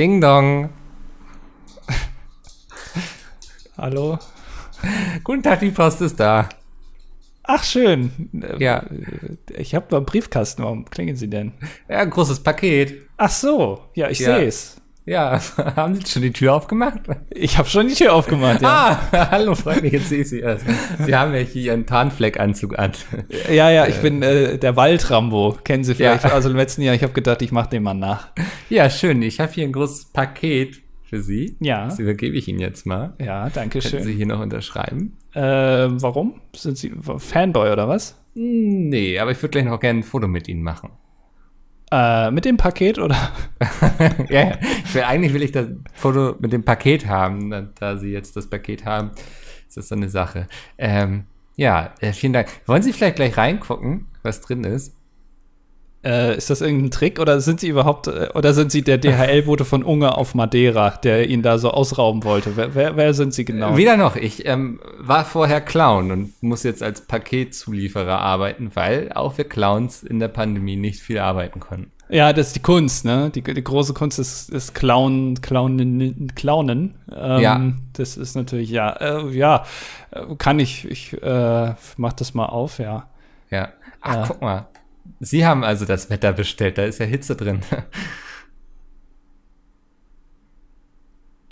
Ding Dong. Hallo? Guten Tag, die Post ist da. Ach, schön. Ja. Ich habe einen Briefkasten. Warum klingen Sie denn? Ja, ein großes Paket. Ach so. Ja, ich Ja. sehe es. Ja, haben Sie schon die Tür aufgemacht? Ich habe schon die Tür aufgemacht, ja. Ah, hallo Freunde, jetzt sehe ich Sie erst. Sie haben ja hier Ihren Tarnfleckanzug an. Ja, ja, ich bin äh, der Waldrambo. Kennen Sie vielleicht Ja. aus dem letzten Jahr. Ich habe gedacht, ich mache den mal nach. Ja, schön. Ich habe hier ein großes Paket für Sie. Ja. Das übergebe ich Ihnen jetzt mal. Ja, danke Können Sie schön. hier noch unterschreiben? Äh, warum? Sind Sie Fanboy oder was? Nee, aber ich würde gleich noch gerne ein Foto mit Ihnen machen. Äh, mit dem Paket oder? ja, will, eigentlich will ich das Foto mit dem Paket haben. Da, da Sie jetzt das Paket haben, ist das so eine Sache. Ähm, ja, äh, vielen Dank. Wollen Sie vielleicht gleich reingucken, was drin ist? Äh, ist das irgendein Trick oder sind Sie überhaupt äh, oder sind Sie der DHL-Bote von Unge auf Madeira, der ihn da so ausrauben wollte? Wer, wer, wer sind Sie genau? Weder noch. Ich ähm, war vorher Clown und muss jetzt als Paketzulieferer arbeiten, weil auch wir Clowns in der Pandemie nicht viel arbeiten konnten. Ja, das ist die Kunst, ne? Die, die große Kunst ist, ist Clown, Clownen, Clownen. Ähm, Ja. Das ist natürlich, ja, äh, ja, äh, kann ich, ich äh, mach das mal auf, ja. Ja. Ach, guck mal. Sie haben also das Wetter bestellt, da ist ja Hitze drin.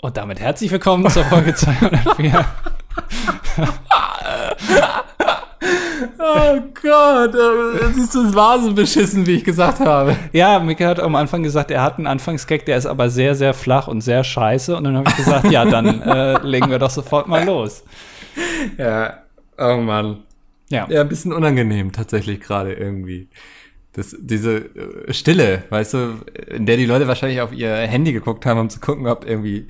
Und damit herzlich willkommen zur Folge 204. oh Gott, äh, siehst du, es war so beschissen, wie ich gesagt habe. ja, Mika hat am Anfang gesagt, er hat einen Anfangsgag, der ist aber sehr, sehr flach und sehr scheiße. Und dann habe ich gesagt, ja, dann äh, legen wir doch sofort mal los. Ja, oh Mann. Ja. Ja, ein bisschen unangenehm tatsächlich gerade irgendwie. Das, diese äh, Stille, weißt du, in der die Leute wahrscheinlich auf ihr Handy geguckt haben, um zu gucken, ob irgendwie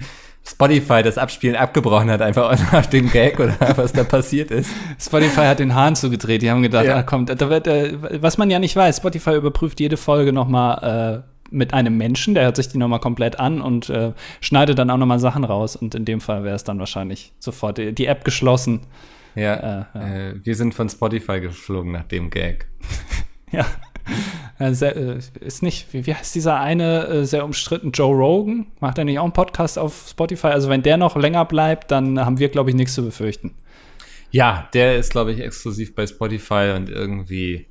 Spotify das Abspielen abgebrochen hat, einfach nach dem Gag oder was da passiert ist. Spotify hat den Hahn zugedreht. Die haben gedacht, Ja. ah, komm, da wird, äh, was man ja nicht weiß, Spotify überprüft jede Folge noch mal äh, mit einem Menschen, der hört sich die noch mal komplett an und äh, schneidet dann auch noch mal Sachen raus. Und in dem Fall wäre es dann wahrscheinlich sofort die, die App geschlossen. Ja, Äh, äh, wir sind von Spotify geflogen nach dem Gag. Ja. Äh, äh, ist nicht, wie, wie heißt dieser eine äh, sehr umstritten Joe Rogan? Macht er nicht auch einen Podcast auf Spotify? Also wenn der noch länger bleibt, dann haben wir, glaube ich, nichts zu befürchten. Ja, der ist, glaube ich, exklusiv bei Spotify und irgendwie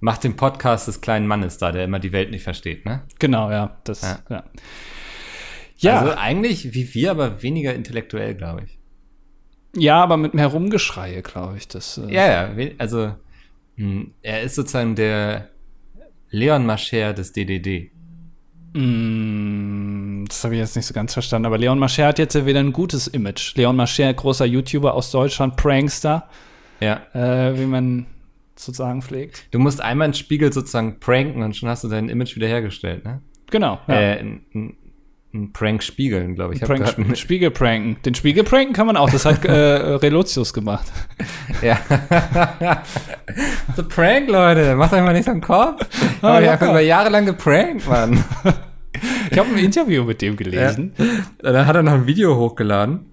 macht den Podcast des kleinen Mannes da, der immer die Welt nicht versteht, ne? Genau, ja. Das, Ja. ja. Ja, Also eigentlich wie wir, aber weniger intellektuell, glaube ich. ja, aber mit mehr Rumgeschreie, glaube ich. Das, Ja, ja, also hm, er ist sozusagen der Leon Mascher des DDD. Mm, Das habe ich jetzt nicht so ganz verstanden. Aber Leon Mascher hat jetzt ja wieder ein gutes Image. Leon Mascher, großer YouTuber aus Deutschland, Prankster, Ja. äh, wie man zu sagen pflegt. Du musst einmal einen Spiegel sozusagen pranken und schon hast du dein Image wiederhergestellt, ne? Genau. Ja. Äh, ein, ein, ein Prank spiegeln, glaube ich. Hab Prank, Spiegel pranken. Den Spiegel pranken kann man auch. Das hat äh, Relotius gemacht. Ja. so Prank, Leute. Macht euch mal nicht so einen Kopf. Hab ich einfach über Jahre lang geprankt, Mann. Ich habe ein Interview mit dem gelesen. Dann hat er noch ein Video hochgeladen.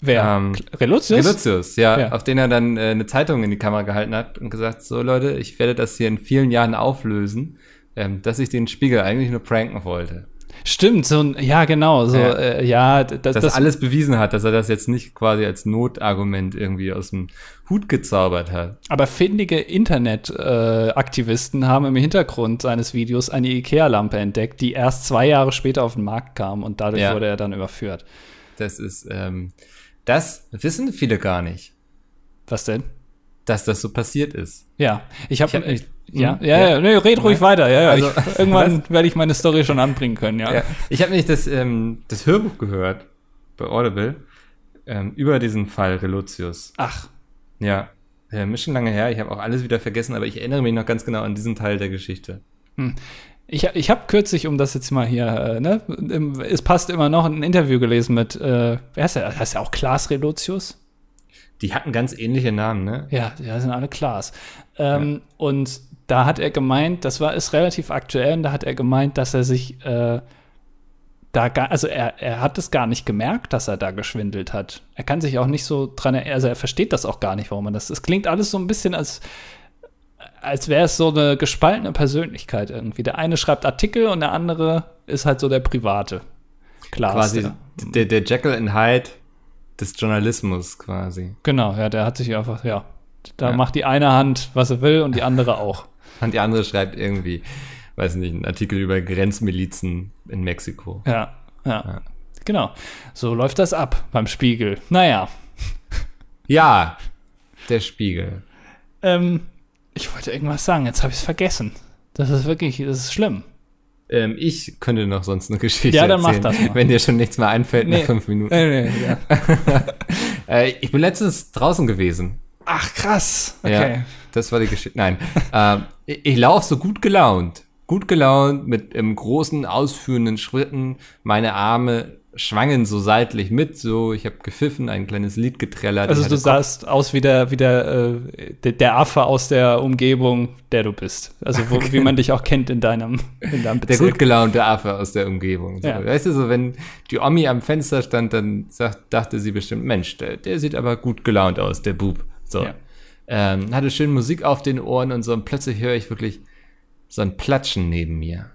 Wer? Ähm, Relotius? Reluzius, ja, Ja. auf den er dann äh, eine Zeitung in die Kamera gehalten hat und gesagt, so Leute, ich werde das hier in vielen Jahren auflösen, ähm, dass ich den Spiegel eigentlich nur pranken wollte. Stimmt, so ein, ja, genau, so, Ja. äh, ja, das, Dass das, alles bewiesen hat, dass er das jetzt nicht quasi als Notargument irgendwie aus dem Hut gezaubert hat. aber findige Internet-Aktivisten äh, haben im Hintergrund seines Videos eine Ikea-Lampe entdeckt, die erst zwei Jahre später auf den Markt kam und dadurch Ja. wurde er dann überführt. Das ist, ähm, das wissen viele gar nicht, Was denn? dass das so passiert ist. Ja, ich habe, Ich ja, Hm? ja, ja, Ja. nee, red ruhig Ja. weiter, ja, ja. Also, ich, irgendwann werde ich meine Story schon anbringen können, ja. Ja, ich habe nämlich das, ähm, das Hörbuch gehört bei Audible ähm, über diesen Fall Reluzius. Ach, Ja, ähm, ist schon lange her. Ich habe auch alles wieder vergessen, aber ich erinnere mich noch ganz genau an diesen Teil der Geschichte. Ich, ich habe kürzlich, um das jetzt mal hier, äh, ne, es passt immer noch, ein Interview gelesen mit, äh, wer ist der? Heißt der auch Klaas Relotius? Die hatten ganz ähnliche Namen, ne? Ja, die sind alle Klaas. Ähm, Und da hat er gemeint, das war ist relativ aktuell, und da hat er gemeint, dass er sich äh, da gar, also er, er hat es gar nicht gemerkt, dass er da geschwindelt hat. Er kann sich auch nicht so dran erinnern, also er versteht das auch gar nicht, warum man das. Es klingt alles so ein bisschen als, als wäre es so eine gespaltene Persönlichkeit irgendwie. Der eine schreibt Artikel und der andere ist halt so der Private. Glas. Quasi der, der Jekyll and Hyde des Journalismus quasi. Genau, ja, der hat sich einfach, ja. Da Ja. macht die eine Hand, was er will, und die andere auch. Und die andere schreibt irgendwie, weiß nicht, einen Artikel über Grenzmilizen in Mexiko. Ja, ja. Genau. So läuft das ab beim Spiegel. Naja. Ja, der Spiegel. Ähm, ich wollte irgendwas sagen, jetzt habe ich es vergessen. Das ist wirklich, das ist schlimm. Ähm, ich könnte noch sonst eine Geschichte Ja, dann mach erzählen, das mal. wenn dir schon nichts mehr einfällt Nee. nach fünf Minuten. Nee, nee, ja. Äh, ich bin letztens draußen gewesen. Ach, krass. Okay. Ja, das war die Geschichte. Nein, ähm, ich, ich laufe so gut gelaunt. Gut gelaunt mit im großen, ausführenden Schritten. Meine Arme schwangen so seitlich mit. So, ich habe gepfiffen, ein kleines Lied getrellert. Also du sahst aus wie der, wie der, äh, der, der Affe aus der Umgebung, der du bist. Also wo, wie man dich auch kennt in deinem, in deinem Der Bezirk. gut gelaunte Affe aus der Umgebung. So. Ja. Weißt du, so wenn die Omi am Fenster stand, dann sagt, dachte sie bestimmt, Mensch, der, der sieht aber gut gelaunt aus, der Bub. So. Ja. Ähm, hatte schön Musik auf den Ohren und so und plötzlich höre ich wirklich so ein Platschen neben mir.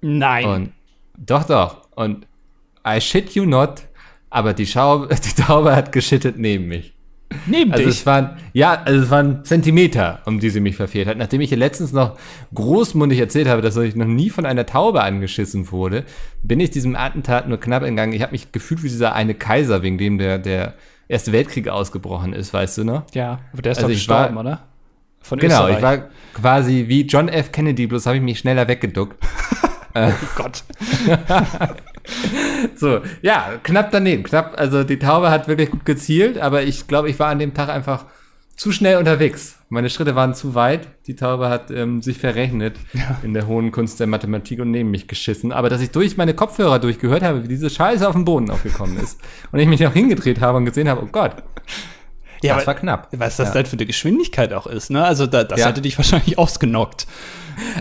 Nein. Und doch, doch. Und I shit you not, aber die, Schau die Taube hat geschittet neben mich. Neben Also dich. es waren, ja, also es waren Zentimeter, um die sie mich verfehlt hat. Nachdem ich ihr letztens noch großmundig erzählt habe, dass ich noch nie von einer Taube angeschissen wurde, bin ich diesem Attentat nur knapp entgangen. Ich habe mich gefühlt wie dieser eine Kaiser, wegen dem der, der Erste Weltkrieg ausgebrochen ist, weißt du noch? Ja, aber der ist Also doch ich war- gestorben, oder? Von Genau, Österreich. ich war quasi wie John F. Kennedy, bloß habe ich mich schneller weggeduckt. oh Gott. So, ja, knapp daneben. Knapp, also die Taube hat wirklich gut gezielt, aber ich glaube, ich war an dem Tag einfach zu schnell unterwegs. Meine Schritte waren zu weit. Die Taube hat ähm, sich verrechnet in der hohen Kunst der Mathematik und neben mich geschissen. Aber dass ich durch meine Kopfhörer durchgehört habe, wie diese Scheiße auf den Boden aufgekommen ist und ich mich noch hingedreht habe und gesehen habe, oh Gott, Ja, das aber- war knapp. Was das Ja. denn für eine Geschwindigkeit auch ist, ne? Also da, das Ja. hätte dich wahrscheinlich ausgenockt.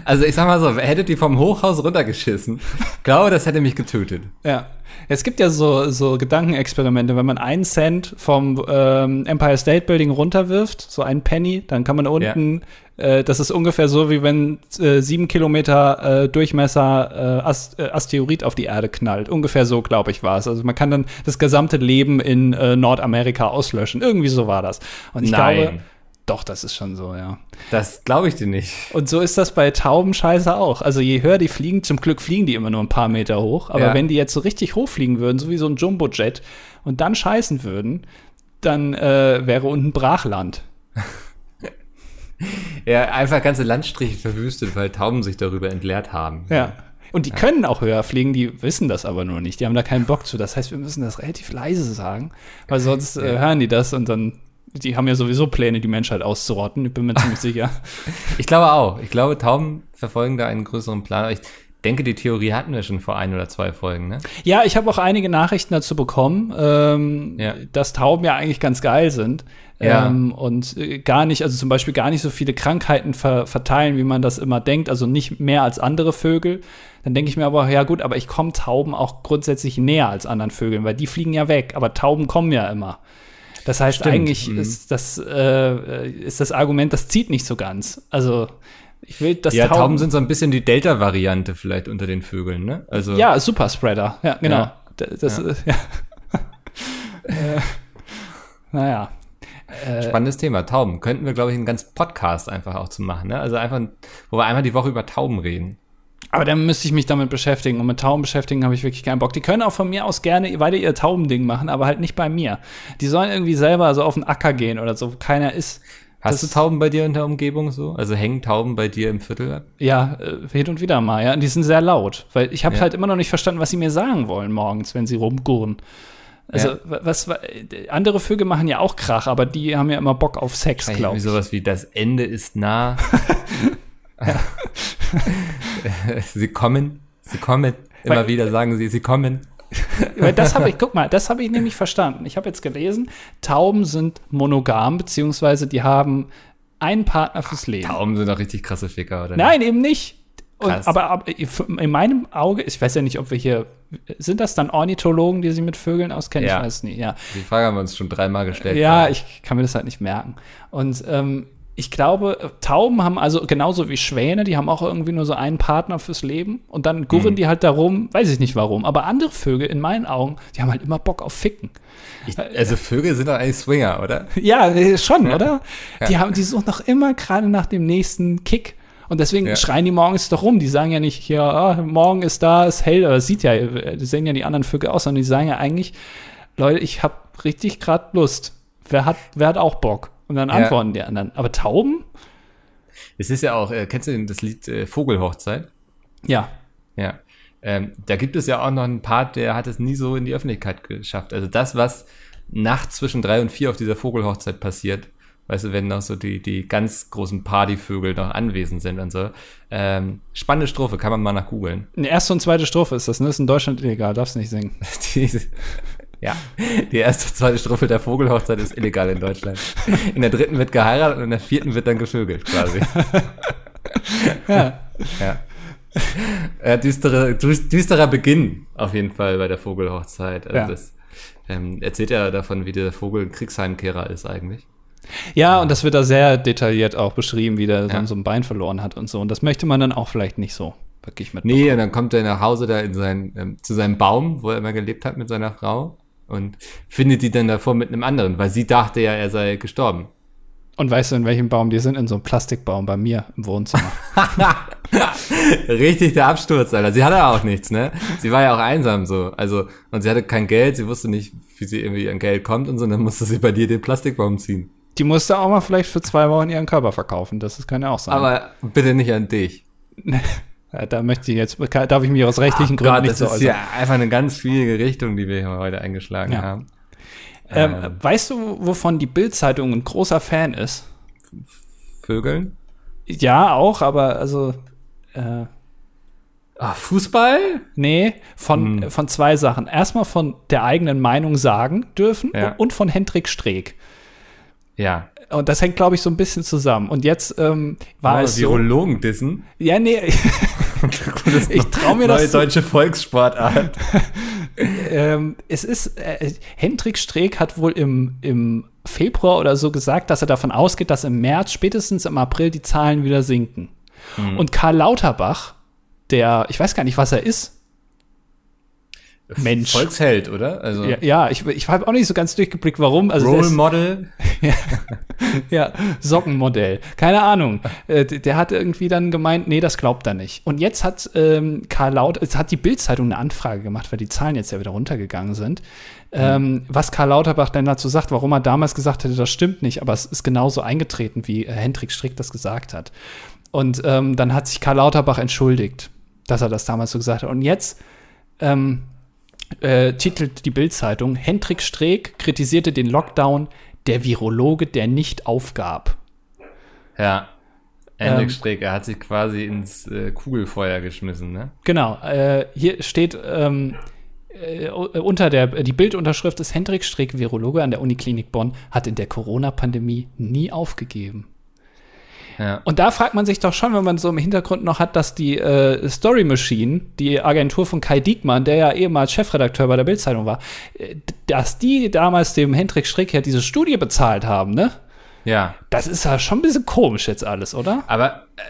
Also ich sag mal so, hättet die vom Hochhaus runtergeschissen, glaube, das hätte mich getötet. Ja. Es gibt ja so, so Gedankenexperimente, wenn man einen Cent vom ähm, Empire State Building runterwirft, so einen Penny, dann kann man unten, äh, das ist ungefähr so, wie wenn äh, sieben Kilometer äh, Durchmesser äh, Ast äh, Asteroid auf die Erde knallt. Ungefähr so, glaube ich, war es. Also man kann dann das gesamte Leben in äh, Nordamerika auslöschen. Irgendwie so war das. Und ich Nein. glaube, doch, das ist schon so, ja. Das glaube ich dir nicht. Und so ist das bei Taubenscheiße auch. Also je höher die fliegen, zum Glück fliegen die immer nur ein paar Meter hoch, aber Ja. wenn die jetzt so richtig hoch fliegen würden, so wie so ein Jumbojet, und dann scheißen würden, dann äh, wäre unten Brachland. Ja, einfach ganze Landstriche verwüstet, weil Tauben sich darüber entleert haben. Ja. Und die können auch höher fliegen, die wissen das aber nur nicht. Die haben da keinen Bock zu. Das heißt, wir müssen das relativ leise sagen, weil sonst äh, Ja. hören die das und dann, die haben ja sowieso Pläne, die Menschheit auszurotten. Ich bin mir ziemlich sicher. Ich glaube auch. Ich glaube, Tauben verfolgen da einen größeren Plan. Ich denke, die Theorie hatten wir schon vor ein oder zwei Folgen, ne? Ja, ich habe auch einige Nachrichten dazu bekommen, ähm, Ja. dass Tauben ja eigentlich ganz geil sind. Ja. Ähm, und äh, gar nicht, also zum Beispiel gar nicht so viele Krankheiten ver verteilen, wie man das immer denkt, also nicht mehr als andere Vögel. Dann denke ich mir aber, ja gut, aber ich komme Tauben auch grundsätzlich näher als anderen Vögeln, weil die fliegen ja weg, aber Tauben kommen ja immer. Das heißt, Stimmt, eigentlich mhm. ist, das, äh, ist das Argument, das zieht nicht so ganz. Also ich will, dass ja, Tauben, sind so ein bisschen die Delta-Variante vielleicht unter den Vögeln, ne? Also, Ja, Superspreader. Ja, genau. Ja. Das, ja. ja. äh, naja. Äh, spannendes Thema. Tauben. Könnten wir, glaube ich, einen ganzen Podcast einfach auch zu machen, ne? Also einfach, wo wir einmal die Woche über Tauben reden. Aber dann müsste ich mich damit beschäftigen. Und mit Tauben beschäftigen habe ich wirklich keinen Bock. Die können auch von mir aus gerne weiter ihr Taubending machen, aber halt nicht bei mir. Die sollen irgendwie selber so auf den Acker gehen oder so, wo keiner ist. Hast Das- du Tauben bei dir in der Umgebung so? Also hängen Tauben bei dir im Viertel ab? Ja, äh, hin und wieder mal, ja. Und die sind sehr laut. Weil ich habe Ja. halt immer noch nicht verstanden, was sie mir sagen wollen morgens, wenn sie rumgurren. Also, Ja. wa- was, wa- äh, andere Vögel machen ja auch Krach, aber die haben ja immer Bock auf Sex, glaube ich. sowas wie das Ende ist nah. sie kommen, sie kommen. Immer Weil- wieder sagen sie, sie kommen. Weil das habe ich, guck mal, das habe ich nämlich verstanden. Ich habe jetzt gelesen, Tauben sind monogam, beziehungsweise die haben einen Partner fürs Leben. Tauben sind doch richtig krasse Ficker, oder? Nein, eben nicht. Und, aber, aber in meinem Auge, ich weiß ja nicht, ob wir hier, sind das dann Ornithologen, die sich mit Vögeln auskennen? Ja. Ich weiß nicht, ja. Die Frage haben wir uns schon dreimal gestellt. Ja, ich kann mir das halt nicht merken. Und ähm, ich glaube, Tauben haben also genauso wie Schwäne, die haben auch irgendwie nur so einen Partner fürs Leben und dann gurren Mhm. die halt darum, weiß ich nicht warum. Aber andere Vögel, in meinen Augen, die haben halt immer Bock auf Ficken. Ich, also Vögel sind doch eigentlich Swinger, oder? Ja, äh, schon, Ja. oder? Die, Ja. haben, die suchen doch immer gerade nach dem nächsten Kick. Und deswegen Ja. schreien die morgens doch rum. Die sagen ja nicht, hier, ah, morgen ist da, ist hell, oder sieht ja, die sehen ja die anderen Vögel aus, sondern die sagen ja eigentlich, Leute, ich habe richtig gerade Lust. Wer hat, wer hat auch Bock? Und dann Ja. antworten die anderen. Aber Tauben? Es ist ja auch, äh, kennst du denn das Lied äh, Vogelhochzeit? Ja. Ja. Ähm, da gibt es ja auch noch einen Part, der hat es nie so in die Öffentlichkeit geschafft. Also das, was nachts zwischen drei und vier auf dieser Vogelhochzeit passiert, weißt du, wenn noch so die, die ganz großen Partyvögel noch anwesend sind und so. Ähm, spannende Strophe, kann man mal nach googeln. Eine erste und zweite Strophe ist das, ne? Ist in Deutschland illegal, darfst nicht singen. Ja, die erste, zweite Strophe der Vogelhochzeit ist illegal in Deutschland. In der dritten wird geheiratet und in der vierten wird dann gevögelt, quasi. Ja. Ja. Äh, düstere, düs- düsterer Beginn auf jeden Fall bei der Vogelhochzeit. Also Ja. das ähm, erzählt ja davon, wie der Vogel ein Kriegsheimkehrer ist eigentlich. ja, und das wird da sehr detailliert auch beschrieben, wie der Ja. so ein Bein verloren hat und so. Und das möchte man dann auch vielleicht nicht so wirklich mit. Nee, und dann kommt er nach Hause da in sein, ähm, zu seinem Baum, wo er immer gelebt hat mit seiner Frau und findet die dann davor mit einem anderen, weil sie dachte ja, er sei gestorben. Und weißt du, in welchem Baum die sind? In so einem Plastikbaum bei mir im Wohnzimmer. Richtig der Absturz, Alter. Sie hatte auch nichts, ne? Sie war ja auch einsam so. Also, und sie hatte kein Geld, sie wusste nicht, wie sie irgendwie an Geld kommt und so, dann musste sie bei dir den Plastikbaum ziehen. die musste auch mal vielleicht für zwei Wochen ihren Körper verkaufen. Das ist, kann ja auch sein. Aber bitte nicht an dich. Ja, da möchte ich jetzt, darf ich mich aus rechtlichen Oh Gründen Gott, nicht das so ist äußern. ja einfach eine ganz schwierige Richtung, die wir hier heute eingeschlagen Ja. haben. Ähm, ähm, weißt du, wovon die Bild-Zeitung ein großer Fan ist? Vögeln? Ja, auch, aber also, äh, Ah, Fußball? nee, von, Hm. von zwei Sachen. Erstmal von der eigenen Meinung sagen dürfen Ja. und, und von Hendrik Streeck. Ja. Und das hängt, glaube ich, so ein bisschen zusammen. Und jetzt ähm, war Oh, es so. Virologen dissen. Ja, nee, ich traue mir Neue das zu. deutsche Volkssportart. ähm, es ist, äh, Hendrik Streeck hat wohl im, im Februar oder so gesagt, dass er davon ausgeht, dass im März, spätestens im April, die Zahlen wieder sinken. Hm. Und Karl Lauterbach, der, ich weiß gar nicht, was er ist. Mensch. Volksheld, oder? Also Ja, ja ich, ich habe auch nicht so ganz durchgeblickt, warum. Also Role Model. ja, Sockenmodell. Keine Ahnung. Äh, der hat irgendwie dann gemeint, nee, das glaubt er nicht. Und jetzt hat ähm, Karl Laut, jetzt hat die Bild-Zeitung eine Anfrage gemacht, weil die Zahlen jetzt ja wieder runtergegangen sind. Ähm, was Karl Lauterbach denn dazu sagt, warum er damals gesagt hätte, das stimmt nicht, aber es ist genauso eingetreten, wie äh, Hendrik Strick das gesagt hat. Und ähm, dann hat sich Karl Lauterbach entschuldigt, dass er das damals so gesagt hat. Und jetzt ähm, äh, titelt die Bild-Zeitung, Hendrik Streeck kritisierte den Lockdown, der Virologe, der nicht aufgab. Ja. Hendrik Ähm, Streeck, er hat sich quasi ins äh, Kugelfeuer geschmissen, ne? Genau, äh, hier steht ähm, äh, unter der, die Bildunterschrift ist Hendrik Streeck, Virologe an der Uniklinik Bonn, hat in der Corona-Pandemie nie aufgegeben. Ja. Und da fragt man sich doch schon, wenn man so im Hintergrund noch hat, dass die äh, Story Machine, die Agentur von Kai Diekmann, der ja ehemals Chefredakteur bei der Bildzeitung war, äh, dass die damals dem Hendrik Strick ja diese Studie bezahlt haben, ne? Ja. Das ist ja schon ein bisschen komisch jetzt alles, oder? Aber äh,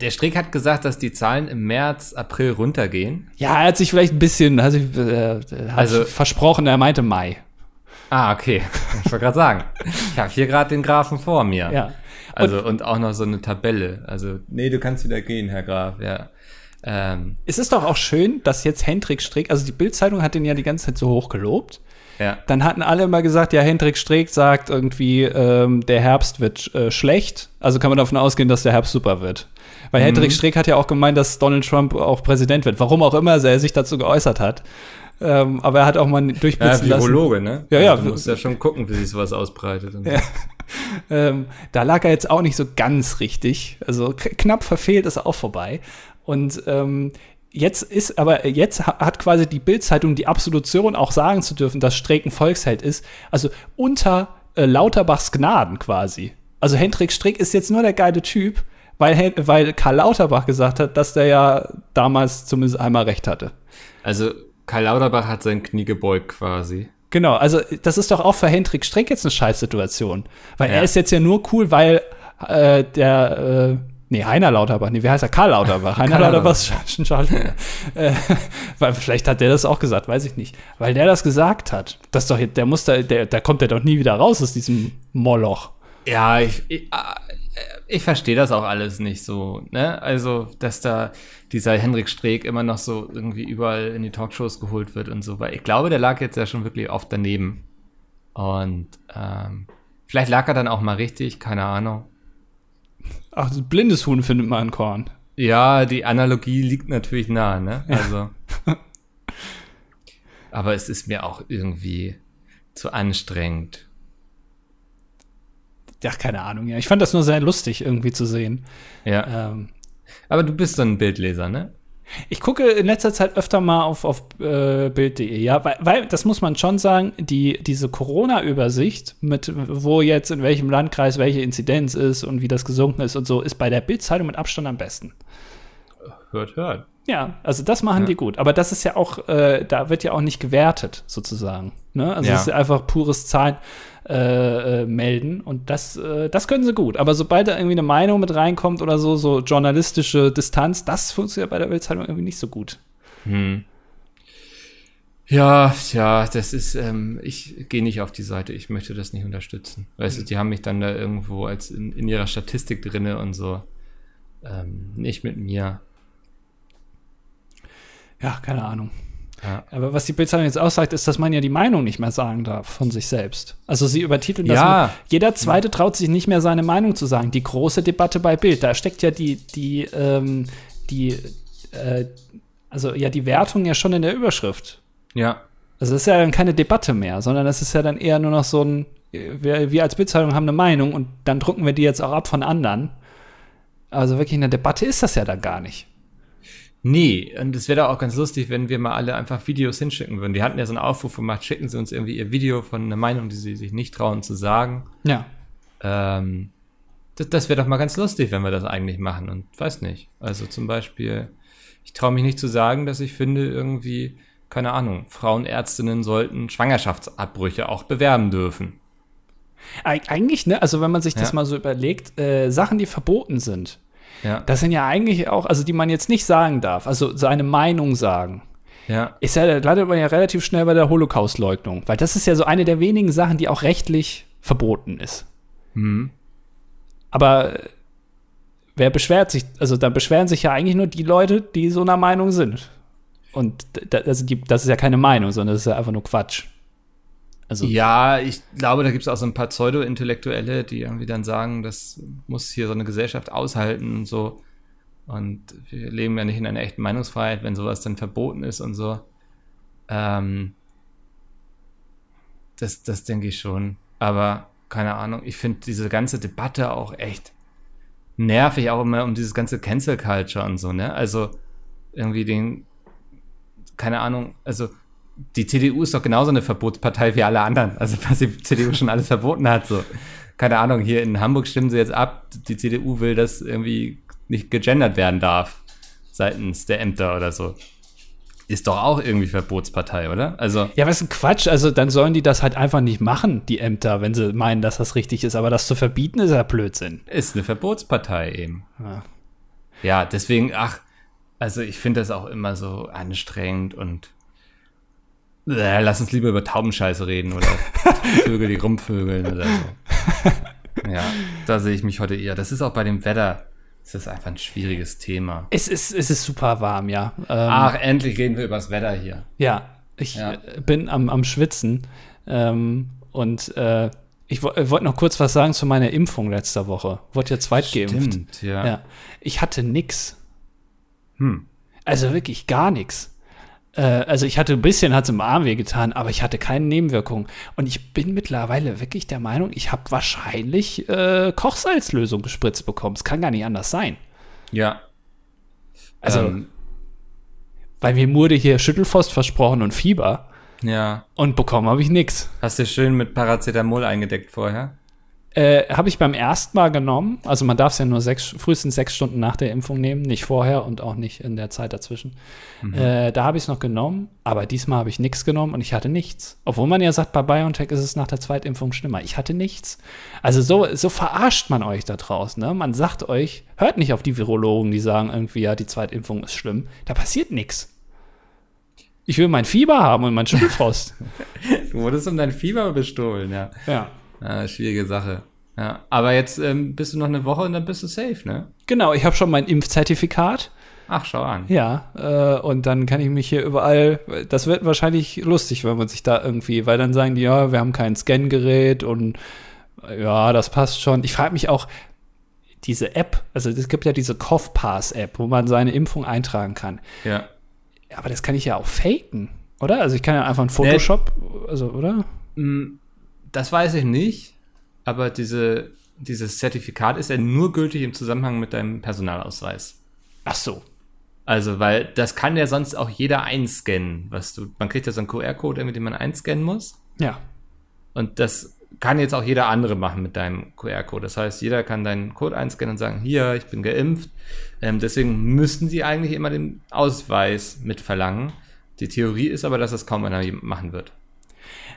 der Streeck hat gesagt, dass die Zahlen im März, April runtergehen. Ja, er hat sich vielleicht ein bisschen, hat, sich, äh, hat Also- versprochen, er meinte Mai. Ah, okay. Ich wollte gerade sagen. Ich habe hier gerade den Grafen vor mir. Ja. Also und, auch noch so eine Tabelle. Also, nee, du kannst wieder gehen, Herr Graf, ja. Ähm, Es ist doch auch schön, dass jetzt Hendrik Strick, also die Bildzeitung hat den ja die ganze Zeit so hoch gelobt. ja. Dann hatten alle immer gesagt, ja, Hendrik Streeck sagt irgendwie, ähm, der Herbst wird äh, schlecht. Also kann man davon ausgehen, dass der Herbst super wird. Weil Mhm. Hendrik Streeck hat ja auch gemeint, dass Donald Trump auch Präsident wird. Warum auch immer er sich dazu geäußert hat. Ähm, aber er hat auch mal Ja, durchblitzen lassen. Virologe, ne? Ja, ja. Also, du musst ja schon gucken, wie sich sowas ausbreitet. Und Ja. Ähm, da lag er jetzt auch nicht so ganz richtig. Also knapp verfehlt ist auch vorbei. Und ähm, jetzt ist, aber jetzt ha- hat quasi die Bild-Zeitung die Absolution auch sagen zu dürfen, dass Streeck ein Volksheld ist. Also unter äh, Lauterbachs Gnaden quasi. Also Hendrik Streeck ist jetzt nur der geile Typ, weil, weil Karl Lauterbach gesagt hat, dass der ja damals zumindest einmal recht hatte. Also, Karl Lauterbach hat sein Knie gebeugt quasi. Genau, also das ist doch auch für Hendrik Streeck jetzt eine Scheißsituation. Weil Ja. er ist jetzt ja nur cool, weil äh, der, äh, nee, Heiner Lauterbach, nee, wie heißt er? Karl Lauterbach. Heiner Lauterbach ist ein Schauspieler. äh, weil vielleicht hat der das auch gesagt, weiß ich nicht. Weil der das gesagt hat, das doch, der muss da, der, da kommt er doch nie wieder raus aus diesem Moloch. Ja, ich, ich, ich verstehe das auch alles nicht so, ne? Also, dass da dieser Henrik Streeck immer noch so irgendwie überall in die Talkshows geholt wird und so, weil ich glaube, der lag jetzt ja schon wirklich oft daneben. Und ähm, vielleicht lag er dann auch mal richtig, keine Ahnung. Ach, blindes Huhn findet man ein Korn. Ja, die Analogie liegt natürlich nah, ne? Also. aber es ist mir auch irgendwie zu anstrengend. Ja, keine Ahnung, ja. Ich fand das nur sehr lustig irgendwie zu sehen. Ja. Ähm, aber du bist so ein Bildleser, ne? Ich gucke in letzter Zeit öfter mal auf, auf äh, Bild.de, ja, weil, weil, das muss man schon sagen, die, diese Corona-Übersicht, mit wo jetzt in welchem Landkreis welche Inzidenz ist und wie das gesunken ist und so, ist bei der Bild-Zeitung mit Abstand am besten. Hört, hört. Ja, also das machen ja. die gut. Aber das ist ja auch, äh, da wird ja auch nicht gewertet, sozusagen. Ne? Also es ist einfach pures Zahlen äh, äh, melden und das, äh, das können sie gut. Aber sobald da irgendwie eine Meinung mit reinkommt oder so, so journalistische Distanz, das funktioniert bei der Bildzeitung irgendwie nicht so gut. Hm. Ja, ja, das ist, ähm, ich gehe nicht auf die Seite, ich möchte das nicht unterstützen. Weißt mhm. du, die haben mich dann da irgendwo als in, in ihrer Statistik drinne und so. Ähm, nicht mit mir. Ja, keine Ahnung. Ja. Aber was die Bildzeitung jetzt aussagt, ist, dass man ja die Meinung nicht mehr sagen darf von sich selbst. Also sie übertiteln das. Ja. Mit, jeder Zweite traut sich nicht mehr seine Meinung zu sagen. Die große Debatte bei Bild, da steckt ja die, die, ähm, die, äh, also ja, die Wertung ja schon in der Überschrift. Ja. Also es ist ja dann keine Debatte mehr, sondern es ist ja dann eher nur noch so ein, wir, wir als Bildzeitung haben eine Meinung und dann drucken wir die jetzt auch ab von anderen. Also wirklich eine Debatte ist das ja dann gar nicht. Nee, und es wäre doch auch ganz lustig, wenn wir mal alle einfach Videos hinschicken würden. Die hatten ja so einen Aufruf gemacht, schicken sie uns irgendwie ihr Video von einer Meinung, die sie sich nicht trauen zu sagen. Ja. Ähm, das, das wäre doch mal ganz lustig, wenn wir das eigentlich machen. Und weiß nicht. Also zum Beispiel, ich traue mich nicht zu sagen, dass ich finde, irgendwie, keine Ahnung, Frauenärztinnen sollten Schwangerschaftsabbrüche auch bewerben dürfen. Eig eigentlich, ne? Also wenn man sich das ja. mal so überlegt, äh, Sachen, die verboten sind, ja. Das sind ja eigentlich auch, also die man jetzt nicht sagen darf, also seine Meinung sagen. Ja. Ist ja, landet man ja relativ schnell bei der Holocaust-Leugnung, weil das ist ja so eine der wenigen Sachen, die auch rechtlich verboten ist. Mhm. Aber wer beschwert sich, also da beschweren sich ja eigentlich nur die Leute, die so einer Meinung sind. Und also die, das ist ja keine Meinung, sondern das ist ja einfach nur Quatsch. Also ja, ich glaube, da gibt es auch so ein paar Pseudo-Intellektuelle, die irgendwie dann sagen, das muss hier so eine Gesellschaft aushalten und so. Und wir leben ja nicht in einer echten Meinungsfreiheit, wenn sowas dann verboten ist und so. Ähm, das, das denke ich schon. Aber keine Ahnung, ich finde diese ganze Debatte auch echt nervig, auch immer um dieses ganze Cancel Culture und so, ne? Also irgendwie den, keine Ahnung, also die CDU ist doch genauso eine Verbotspartei wie alle anderen. Also was die CDU schon alles verboten hat. So. Keine Ahnung, hier in Hamburg stimmen sie jetzt ab, die CDU will, dass irgendwie nicht gegendert werden darf seitens der Ämter oder so. Ist doch auch irgendwie Verbotspartei, oder? Also ja, was ein Quatsch. Also dann sollen die das halt einfach nicht machen, die Ämter, wenn sie meinen, dass das richtig ist. Aber das zu verbieten ist ja Blödsinn. Ist eine Verbotspartei eben. Ja, ja deswegen, ach, also ich finde das auch immer so anstrengend und äh, lass uns lieber über Taubenscheiße reden oder Vögel, die rumvögeln oder so. Ja, da sehe ich mich heute eher. Das ist auch bei dem Wetter. Das ist einfach ein schwieriges Thema. Es ist, es ist super warm, ja. Ähm, Ach, endlich reden wir über das Wetter hier. Ja, ich ja. bin am, am Schwitzen. Ähm, und äh, ich wollte noch kurz was sagen zu meiner Impfung letzter Woche. Wurde ja zweitgeimpft. Stimmt, ja. ja. Ich hatte nix. Hm. Also wirklich gar nichts. Äh, also ich hatte ein bisschen, hat es im Arm weh getan, aber ich hatte keine Nebenwirkungen. Und ich bin mittlerweile wirklich der Meinung, ich habe wahrscheinlich äh, Kochsalzlösung gespritzt bekommen. Es kann gar nicht anders sein. Ja. Also, ähm. weil mir wurde hier Schüttelfrost versprochen und Fieber. Ja. Und bekommen habe ich nichts. Hast du schön mit Paracetamol eingedeckt vorher? Äh, Habe ich beim ersten Mal genommen. Also man darf es ja nur sechs, frühestens sechs Stunden nach der Impfung nehmen, nicht vorher und auch nicht in der Zeit dazwischen. Mhm. Äh, da habe ich es noch genommen, aber diesmal habe ich nichts genommen und ich hatte nichts. Obwohl man ja sagt, bei BioNTech ist es nach der Zweitimpfung schlimmer. Ich hatte nichts. Also so, so verarscht man euch da draußen. Ne? Man sagt euch, hört nicht auf die Virologen, die sagen irgendwie, ja, die Zweitimpfung ist schlimm. Da passiert nichts. Ich will mein Fieber haben und mein Schüttelfrost. du wurdest um dein Fieber bestohlen, ja. Ja. Ja schwierige Sache. Ja, aber jetzt ähm, bist du noch eine Woche und dann bist du safe, ne? Genau, ich habe schon mein Impfzertifikat. Ach, schau an. Ja, äh, und dann kann ich mich hier überall, das wird wahrscheinlich lustig, wenn man sich da irgendwie, weil dann sagen die, ja, wir haben kein Scan-Gerät und ja, das passt schon. Ich frage mich auch, diese App, also es gibt ja diese CoughPass-App, wo man seine Impfung eintragen kann. Ja. Aber das kann ich ja auch faken, oder? Also ich kann ja einfach ein Photoshop, also, oder? Mm, das weiß ich nicht, aber diese, dieses Zertifikat ist ja nur gültig im Zusammenhang mit deinem Personalausweis. Ach so. Also, weil das kann ja sonst auch jeder einscannen, was du, man kriegt ja so einen QR-Code, mit dem man einscannen muss. Ja. Und das kann jetzt auch jeder andere machen mit deinem QR-Code. Das heißt, jeder kann deinen Code einscannen und sagen, hier, ich bin geimpft. Ähm, deswegen müssten sie eigentlich immer den Ausweis mit verlangen. Die Theorie ist aber, dass das kaum einer machen wird.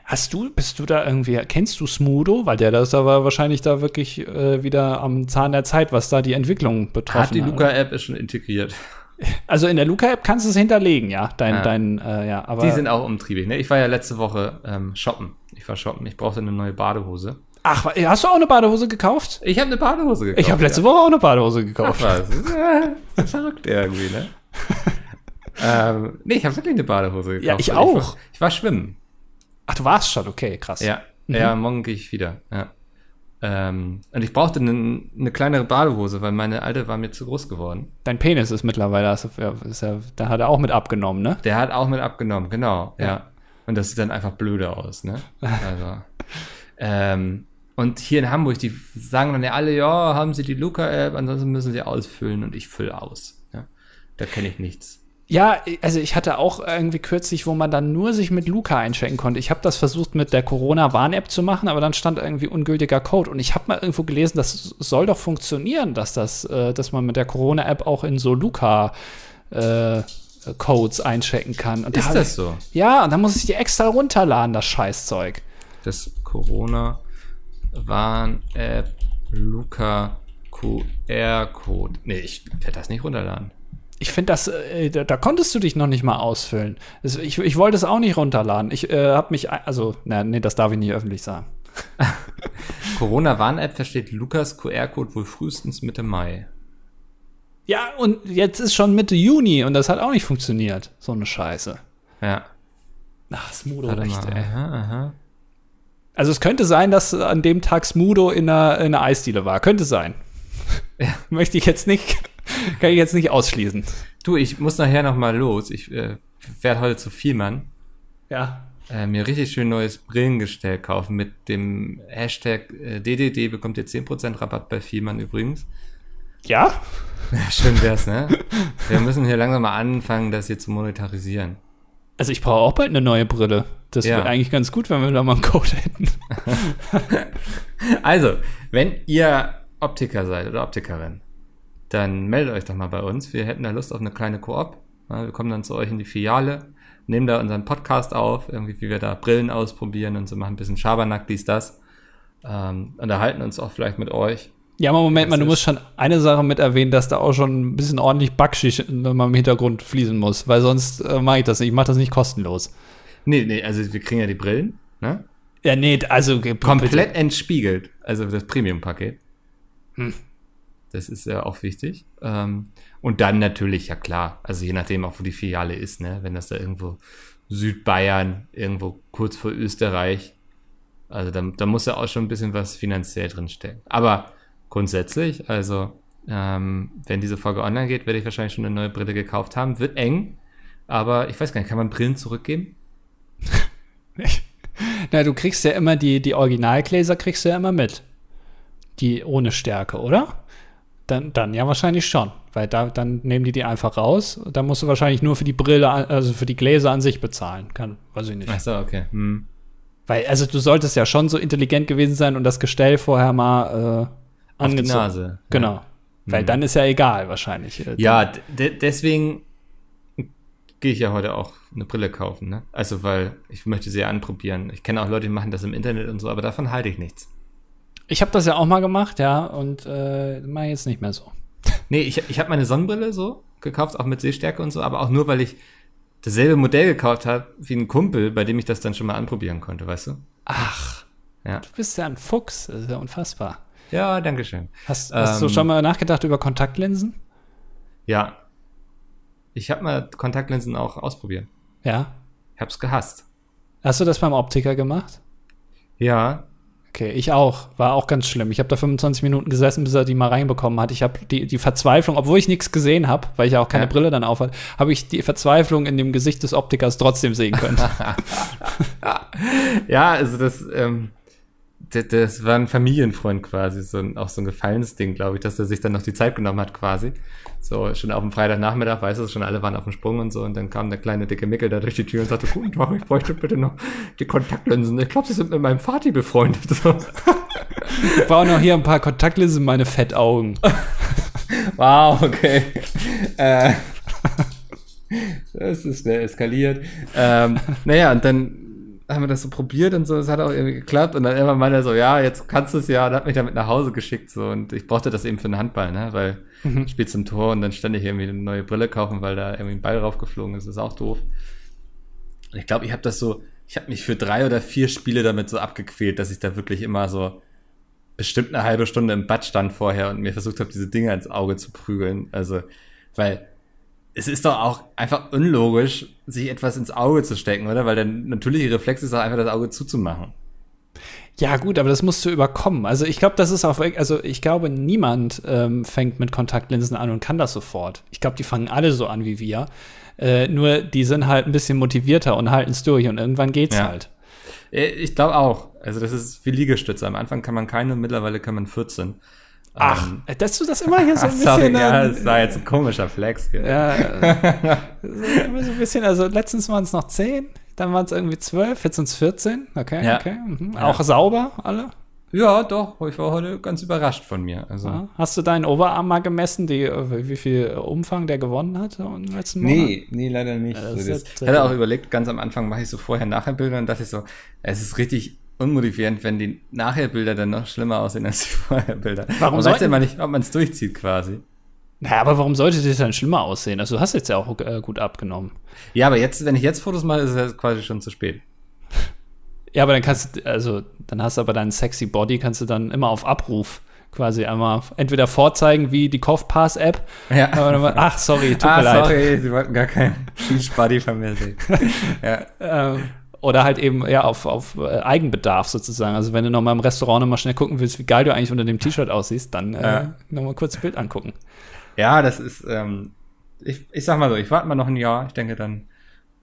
Hast du, bist du da irgendwie, kennst du Smudo? Weil der das aber wahrscheinlich da wirklich äh, wieder am Zahn der Zeit, was da die Entwicklung betrifft. Hat die Luca-App ist schon integriert. Also in der Luca-App kannst du es hinterlegen, ja. Dein, ja. dein, äh, ja, aber Die sind auch umtriebig, ne? Ich war ja letzte Woche ähm, shoppen. Ich war shoppen. Ich brauchte eine neue Badehose. Ach, hast du auch eine Badehose gekauft? Ich habe eine Badehose gekauft. Ich habe letzte ja. Woche auch eine Badehose gekauft. Ach, was? Ist, äh, verrückt irgendwie, ne? ähm, nee, ich habe wirklich eine Badehose gekauft. Ja, ich auch. Ich war, ich war, schwimmen. Ach, du warst schon, okay, krass. Ja, mhm. ja morgen gehe ich wieder. Ja. Ähm, und ich brauchte eine, eine kleinere Badehose, weil meine alte war mir zu groß geworden. Dein Penis ist mittlerweile, also, ist ja, da hat er auch mit abgenommen, ne? Der hat auch mit abgenommen, genau, ja. ja. Und das sieht dann einfach blöde aus, ne? Also. ähm, und hier in Hamburg, die sagen dann ja alle, ja, haben sie die Luca-App, ansonsten müssen sie ausfüllen und ich fülle aus. Ja? Da kenne ich nichts. Ja, also ich hatte auch irgendwie kürzlich, wo man dann nur sich mit Luca einchecken konnte. Ich habe das versucht mit der Corona-Warn-App zu machen, aber dann stand irgendwie ungültiger Code. Und ich habe mal irgendwo gelesen, das soll doch funktionieren, dass das, äh, dass man mit der Corona-App auch in so Luca äh, Codes einchecken kann. Und Ist da das so? Ja, und dann muss ich die extra runterladen, das Scheißzeug. Das Corona Warn-App Luca QR-Code. Nee, ich werde das nicht runterladen ich finde das, äh, da, da, konntest du dich noch nicht mal ausfüllen. Das, ich, ich wollte es auch nicht runterladen. Ich äh, habe mich, also, na, nee, das darf ich nicht öffentlich sagen. Corona-Warn-App versteht Lukas QR-Code wohl frühestens Mitte Mai. Ja, und jetzt ist schon Mitte Juni und das hat auch nicht funktioniert. So eine Scheiße. Ja. Ach, Smudo recht, ey. Aha, aha. Also es könnte sein, dass an dem Tag Smudo in einer, in einer Eisdiele war. Könnte sein. Ja. Möchte ich jetzt nicht Kann ich jetzt nicht ausschließen. Du, ich muss nachher noch mal los. Ich äh, werde heute zu Vielmann. Ja. Äh, mir richtig schön neues Brillengestell kaufen mit dem Hashtag äh, DDD bekommt ihr 10% Rabatt bei Vielmann übrigens. Ja? ja schön wär's, ne? Wir müssen hier langsam mal anfangen, das hier zu monetarisieren. Also ich brauche auch bald eine neue Brille. Das ja. wäre eigentlich ganz gut, wenn wir da mal einen Code hätten. also, wenn ihr Optiker seid oder Optikerin dann meldet euch doch mal bei uns. Wir hätten da Lust auf eine kleine Koop. Wir kommen dann zu euch in die Filiale, nehmen da unseren Podcast auf, irgendwie wie wir da Brillen ausprobieren und so machen ein bisschen Schabernack, dies, das. Ähm, unterhalten uns auch vielleicht mit euch. Ja, aber Moment mal, du musst schon eine Sache mit erwähnen, dass da auch schon ein bisschen ordentlich Backschicht in meinem Hintergrund fließen muss, weil sonst äh, mache ich das nicht. Ich mache das nicht kostenlos. Nee, nee, also wir kriegen ja die Brillen, ne? Ja, nee, also komplett bitte. entspiegelt, also das Premium-Paket. Hm. Das ist ja auch wichtig. Ähm, und dann natürlich, ja klar, also je nachdem auch, wo die Filiale ist, ne? wenn das da irgendwo Südbayern, irgendwo kurz vor Österreich, also da, da muss ja auch schon ein bisschen was finanziell drinstecken. Aber grundsätzlich, also ähm, wenn diese Folge online geht, werde ich wahrscheinlich schon eine neue Brille gekauft haben. Wird eng, aber ich weiß gar nicht, kann man Brillen zurückgeben? Na, du kriegst ja immer die, die Originalgläser kriegst du ja immer mit. Die ohne Stärke, oder? Dann, dann ja wahrscheinlich schon, weil da, dann nehmen die die einfach raus. Da musst du wahrscheinlich nur für die Brille, also für die Gläser an sich bezahlen. Kann, weiß ich nicht. Ach so, okay. Hm. Weil, also du solltest ja schon so intelligent gewesen sein und das Gestell vorher mal äh, Auf die angezogen. Nase. Genau. Ja. Weil Mhm. dann ist ja egal wahrscheinlich. Äh, Ja, de deswegen gehe ich ja heute auch eine Brille kaufen, ne? Also, weil ich möchte sie ja anprobieren. Ich kenne auch Leute, die machen das im Internet und so, aber davon halte ich nichts. Ich habe das ja auch mal gemacht, ja, und äh, mache jetzt nicht mehr so. Nee, ich, ich habe meine Sonnenbrille so gekauft, auch mit Sehstärke und so, aber auch nur, weil ich dasselbe Modell gekauft habe wie ein Kumpel, bei dem ich das dann schon mal anprobieren konnte, weißt du? Ach, Ja. du bist ja ein Fuchs, das ist ja unfassbar. Ja, danke schön. Hast, hast du Ähm, schon mal nachgedacht über Kontaktlinsen? Ja. Ich habe mal Kontaktlinsen auch ausprobiert. Ja. Ich hab's gehasst. Hast du das beim Optiker gemacht? Ja. Okay, ich auch. War auch ganz schlimm. Ich habe da 25 Minuten gesessen, bis er die mal reinbekommen hat. Ich habe die, die Verzweiflung, obwohl ich nichts gesehen habe, weil ich ja auch keine Ja. Brille dann auf hatte, habe ich die Verzweiflung in dem Gesicht des Optikers trotzdem sehen können. Ja, also das, ähm, das, war ein Familienfreund quasi, so ein, auch so ein Gefallensding, glaube ich, dass er sich dann noch die Zeit genommen hat quasi. So schon auf dem Freitagnachmittag, weißt du, schon alle waren auf dem Sprung und so und dann kam der kleine dicke Mickel da durch die Tür und sagte, guten Tag, ich bräuchte bitte noch die Kontaktlinsen. Ich glaube, Sie sind mit meinem Vati befreundet. So. War auch noch hier ein paar Kontaktlinsen, meine Fettaugen. Wow, okay. äh, das ist schnell eskaliert. Ähm, naja, und dann haben wir das so probiert und so, es hat auch irgendwie geklappt. Und dann irgendwann meinte er so, ja, jetzt kannst du es ja. Und hat mich damit nach Hause geschickt so. Und ich brauchte das eben für den Handball, ne, weil ich spiel zum Tor und dann stand ich irgendwie eine neue Brille kaufen, weil da irgendwie ein Ball raufgeflogen ist, das ist auch doof. Und ich glaube, ich habe das so, ich habe mich für drei oder vier Spiele damit so abgequält, dass ich da wirklich immer so bestimmt eine halbe Stunde im Bad stand vorher und mir versucht habe, diese Dinger ins Auge zu prügeln. Also, weil es ist doch auch einfach unlogisch, sich etwas ins Auge zu stecken, oder? Weil der natürliche Reflex ist doch einfach, das Auge zuzumachen. Ja, gut, aber das musst du überkommen. Also ich glaube, das ist auch, also ich glaube, niemand ähm, fängt mit Kontaktlinsen an und kann das sofort. Ich glaube, die fangen alle so an wie wir. Äh, nur die sind halt ein bisschen motivierter und halten es durch und irgendwann geht's Ja. halt. Äh, Ich glaube auch. Also, das ist wie Liegestütze. Am Anfang kann man keine, mittlerweile kann man 14. Ach, Ähm, dass du das immer hier so ein bisschen. sorry, ja, ähm, das war jetzt ein komischer Flex. Hier. Ja, äh, so so ein bisschen, also letztens waren es noch 10, dann waren es irgendwie 12, jetzt sind es 14. Okay, Ja. okay. Mhm. Ja. Auch sauber, alle. Ja, doch. Ich war heute ganz überrascht von mir. Also, Ja. Hast du deinen Oberarm mal gemessen, die, äh, wie viel Umfang der gewonnen hat im letzten Monat? Nee, nee, leider nicht. Ja, so, ich hatte äh, auch überlegt, ganz am Anfang mache ich so vorher-nachher-Bilder und dachte ich so, es ist richtig unmotivierend, wenn die Nachher-Bilder dann noch schlimmer aussehen als die Vorher-Bilder. Warum Man weiß ja immer nicht, ob man es durchzieht quasi. Naja, aber warum sollte das dann schlimmer aussehen? Also du hast jetzt ja auch äh, gut abgenommen. Ja, aber jetzt, wenn ich jetzt Fotos mache, ist es quasi schon zu spät. Ja, aber dann kannst du, also dann hast du aber deinen sexy Body, kannst du dann immer auf Abruf quasi einmal entweder vorzeigen wie die Kaufpass-App. Ja. aber dann mal- Ach, sorry, tut mir ah, leid. sorry, sie wollten gar keinen Beachbody von mir sehen. ja. Ähm, oder halt eben ja auf, auf äh, Eigenbedarf sozusagen. Also wenn du noch mal im Restaurant noch mal schnell gucken willst, wie geil du eigentlich unter dem T-Shirt aussiehst, dann äh, Ja. noch mal kurz ein Bild angucken. ja, das ist, ähm, ich, ich sag mal so, ich warte mal noch ein Jahr. Ich denke, dann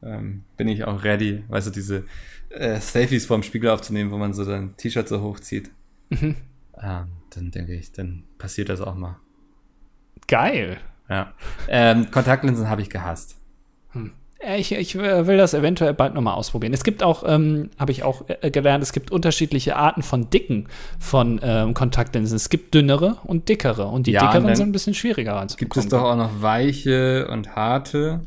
ähm, bin ich auch ready, weißt du, diese äh, Selfies vorm Spiegel aufzunehmen, wo man so dann T-Shirt so hochzieht. Mhm. Ähm, dann denke ich, dann passiert das auch mal. Geil. Ja. Ähm, Kontaktlinsen habe ich gehasst. Ja, Ich, ich äh, will das eventuell bald noch mal ausprobieren. Es gibt auch, ähm, habe ich auch äh, gelernt, es gibt unterschiedliche Arten von Dicken von ähm, Kontaktlinsen. Es gibt dünnere und dickere. Und die Ja, dickeren sind ein bisschen schwieriger Gibt ranzubekommen. es doch auch noch weiche und harte.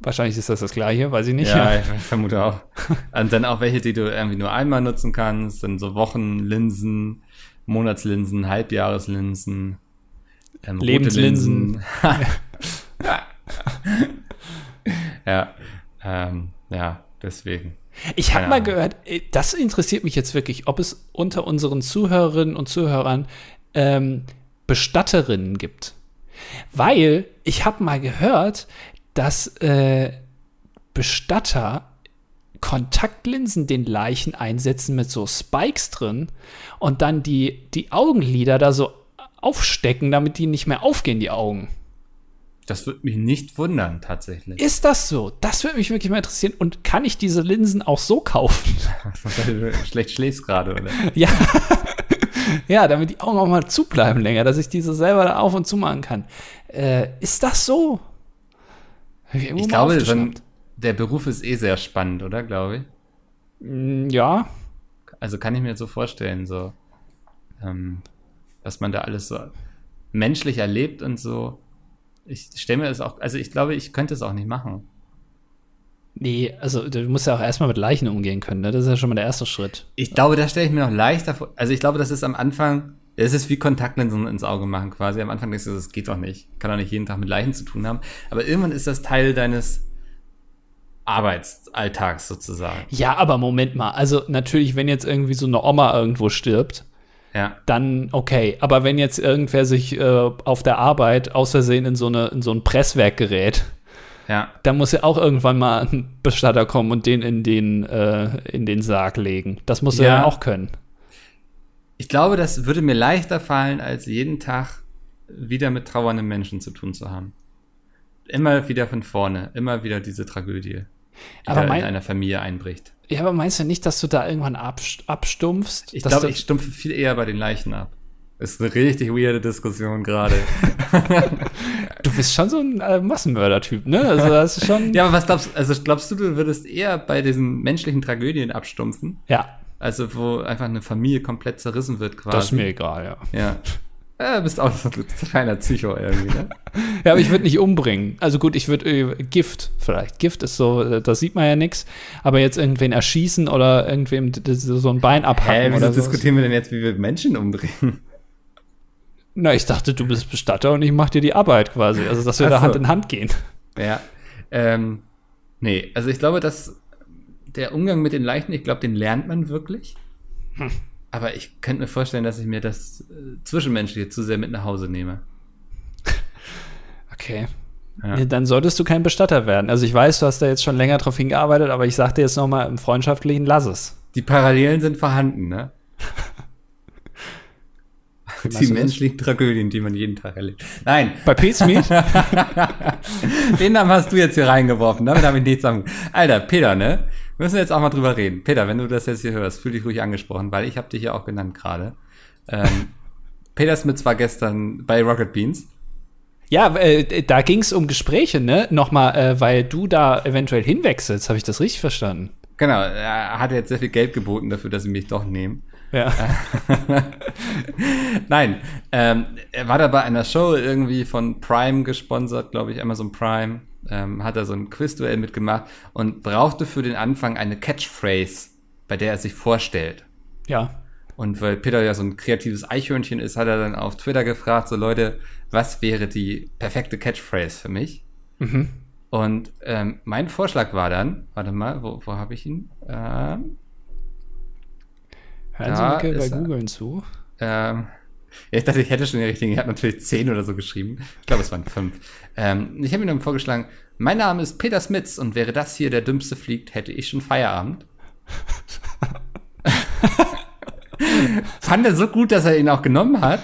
Wahrscheinlich ist das das gleiche, weiß ich nicht. Ja, ich vermute auch. Und dann auch welche, die du irgendwie nur einmal nutzen kannst. Dann so Wochenlinsen, Monatslinsen, Halbjahreslinsen, ähm, Lebenslinsen. Linsen. ja, ähm, ja, deswegen. Ich habe mal gehört, äh, das interessiert mich jetzt wirklich, ob es unter unseren Zuhörerinnen und Zuhörern ähm, Bestatterinnen gibt. Weil ich habe mal gehört, dass äh, Bestatter Kontaktlinsen den Leichen einsetzen mit so Spikes drin und dann die, die Augenlider da so aufstecken, damit die nicht mehr aufgehen, die Augen. Das würde mich nicht wundern, tatsächlich. Ist das so? Das würde mich wirklich mal interessieren. Und kann ich diese Linsen auch so kaufen? Weil du schlecht schläfst gerade, oder? Ja. ja, damit die Augen auch mal zubleiben länger, dass ich diese selber da auf und zu machen kann. Äh, ist das so? Ich mal glaube, dann, der Beruf ist eh sehr spannend, oder? Glaube ich. Mm, Ja, Also kann ich mir so vorstellen, so, ähm, was man da alles so menschlich erlebt und so. Ich stelle mir das auch, also ich glaube, ich könnte es auch nicht machen. nee, also du musst ja auch erstmal mit Leichen umgehen können, ne? Das ist ja schon mal der erste Schritt. Ich glaube, da stelle ich mir noch leichter vor. Also ich glaube, das ist am Anfang, es ist wie Kontaktlinsen ins Auge machen quasi. Am Anfang denkst du, das geht doch nicht. Kann doch nicht jeden Tag mit Leichen zu tun haben. Aber irgendwann ist das Teil deines Arbeitsalltags sozusagen. Ja, aber Moment mal. Also natürlich, wenn jetzt irgendwie so eine Oma irgendwo stirbt, Ja. dann okay. Aber wenn jetzt irgendwer sich äh, auf der Arbeit aus Versehen in so, eine, in so ein Presswerk gerät, Ja. dann muss ja auch irgendwann mal ein Bestatter kommen und den in den, äh, in den Sarg legen. Das muss er Ja. ja auch können. Ich glaube, das würde mir leichter fallen, als jeden Tag wieder mit trauernden Menschen zu tun zu haben. Immer wieder von vorne, immer wieder diese Tragödie, die Aber mein- in einer Familie einbricht. Ja, aber meinst du nicht, dass du da irgendwann abst abstumpfst? Ich glaube, ich stumpfe viel eher bei den Leichen ab. Ist eine richtig weirde Diskussion gerade. du bist schon so ein äh, Massenmörder-Typ, ne? Also das ist schon. ja, aber was glaubst also glaubst du, du würdest eher bei diesen menschlichen Tragödien abstumpfen? ja, Also wo einfach eine Familie komplett zerrissen wird quasi. das ist mir egal, ja. Ja. Ja, bist auch so ein kleiner Psycho irgendwie, ne? Ja, aber ich würde nicht umbringen. Also gut, ich würde äh, Gift vielleicht. Gift ist so, äh, da sieht man ja nichts. Aber jetzt irgendwen erschießen oder irgendwem so ein Bein abhacken Hä, wieso diskutieren wir denn jetzt, wie wir Menschen umbringen? Na, ich dachte, du bist Bestatter und ich mach dir die Arbeit quasi. Also, dass wir Ach da so. Hand in Hand gehen. Ja. Ähm, nee, also ich glaube, dass der Umgang mit den Leichen, ich glaube, den lernt man wirklich. Hm. Aber ich könnte mir vorstellen, dass ich mir das äh, Zwischenmenschliche zu sehr mit nach Hause nehme. Okay. Ja. Dann solltest du kein Bestatter werden. Also ich weiß, du hast da jetzt schon länger drauf hingearbeitet, aber ich sag dir jetzt noch mal im Freundschaftlichen, lass es. Die Parallelen sind vorhanden, ne? Die menschlichen Tragödien, die man jeden Tag erlebt. Nein, Bei Pete's Meat? den Namen hast du jetzt hier reingeworfen. Damit habe ich nichts am. Alter, Peter, ne? Wir müssen jetzt auch mal drüber reden. Peter, wenn du das jetzt hier hörst, fühl dich ruhig angesprochen, weil ich habe dich ja auch genannt gerade. Ähm, Peter Smith war gestern bei Rocket Beans. ja, äh, da ging es um Gespräche, ne? Nochmal, äh, weil du da eventuell hinwechselst. Habe ich das richtig verstanden? Genau, er hat jetzt sehr viel Geld geboten dafür, dass sie mich doch nehmen. Ja. Nein, ähm, er war da bei einer Show irgendwie von Prime gesponsert, glaube ich, Amazon Prime. Ähm, hat er so ein Quizduell mitgemacht und brauchte für den Anfang eine Catchphrase, bei der er sich vorstellt. Ja. Und weil Peter ja so ein kreatives Eichhörnchen ist, hat er dann auf Twitter gefragt, so Leute, was wäre die perfekte Catchphrase für mich? Mhm. Und ähm, mein Vorschlag war dann, warte mal, wo, wo habe ich ihn? Ähm, Hören Sie Micke bei ist. Googlen zu. Ähm, ja, ich dachte, ich hätte schon den richtigen. Ich habe natürlich zehn oder so geschrieben. Ich glaube, es waren fünf. Ähm, ich habe ihm dann vorgeschlagen, mein Name ist Peter Smits und wäre das hier der Dümmste fliegt, hätte ich schon Feierabend. Fand er so gut, dass er ihn auch genommen hat,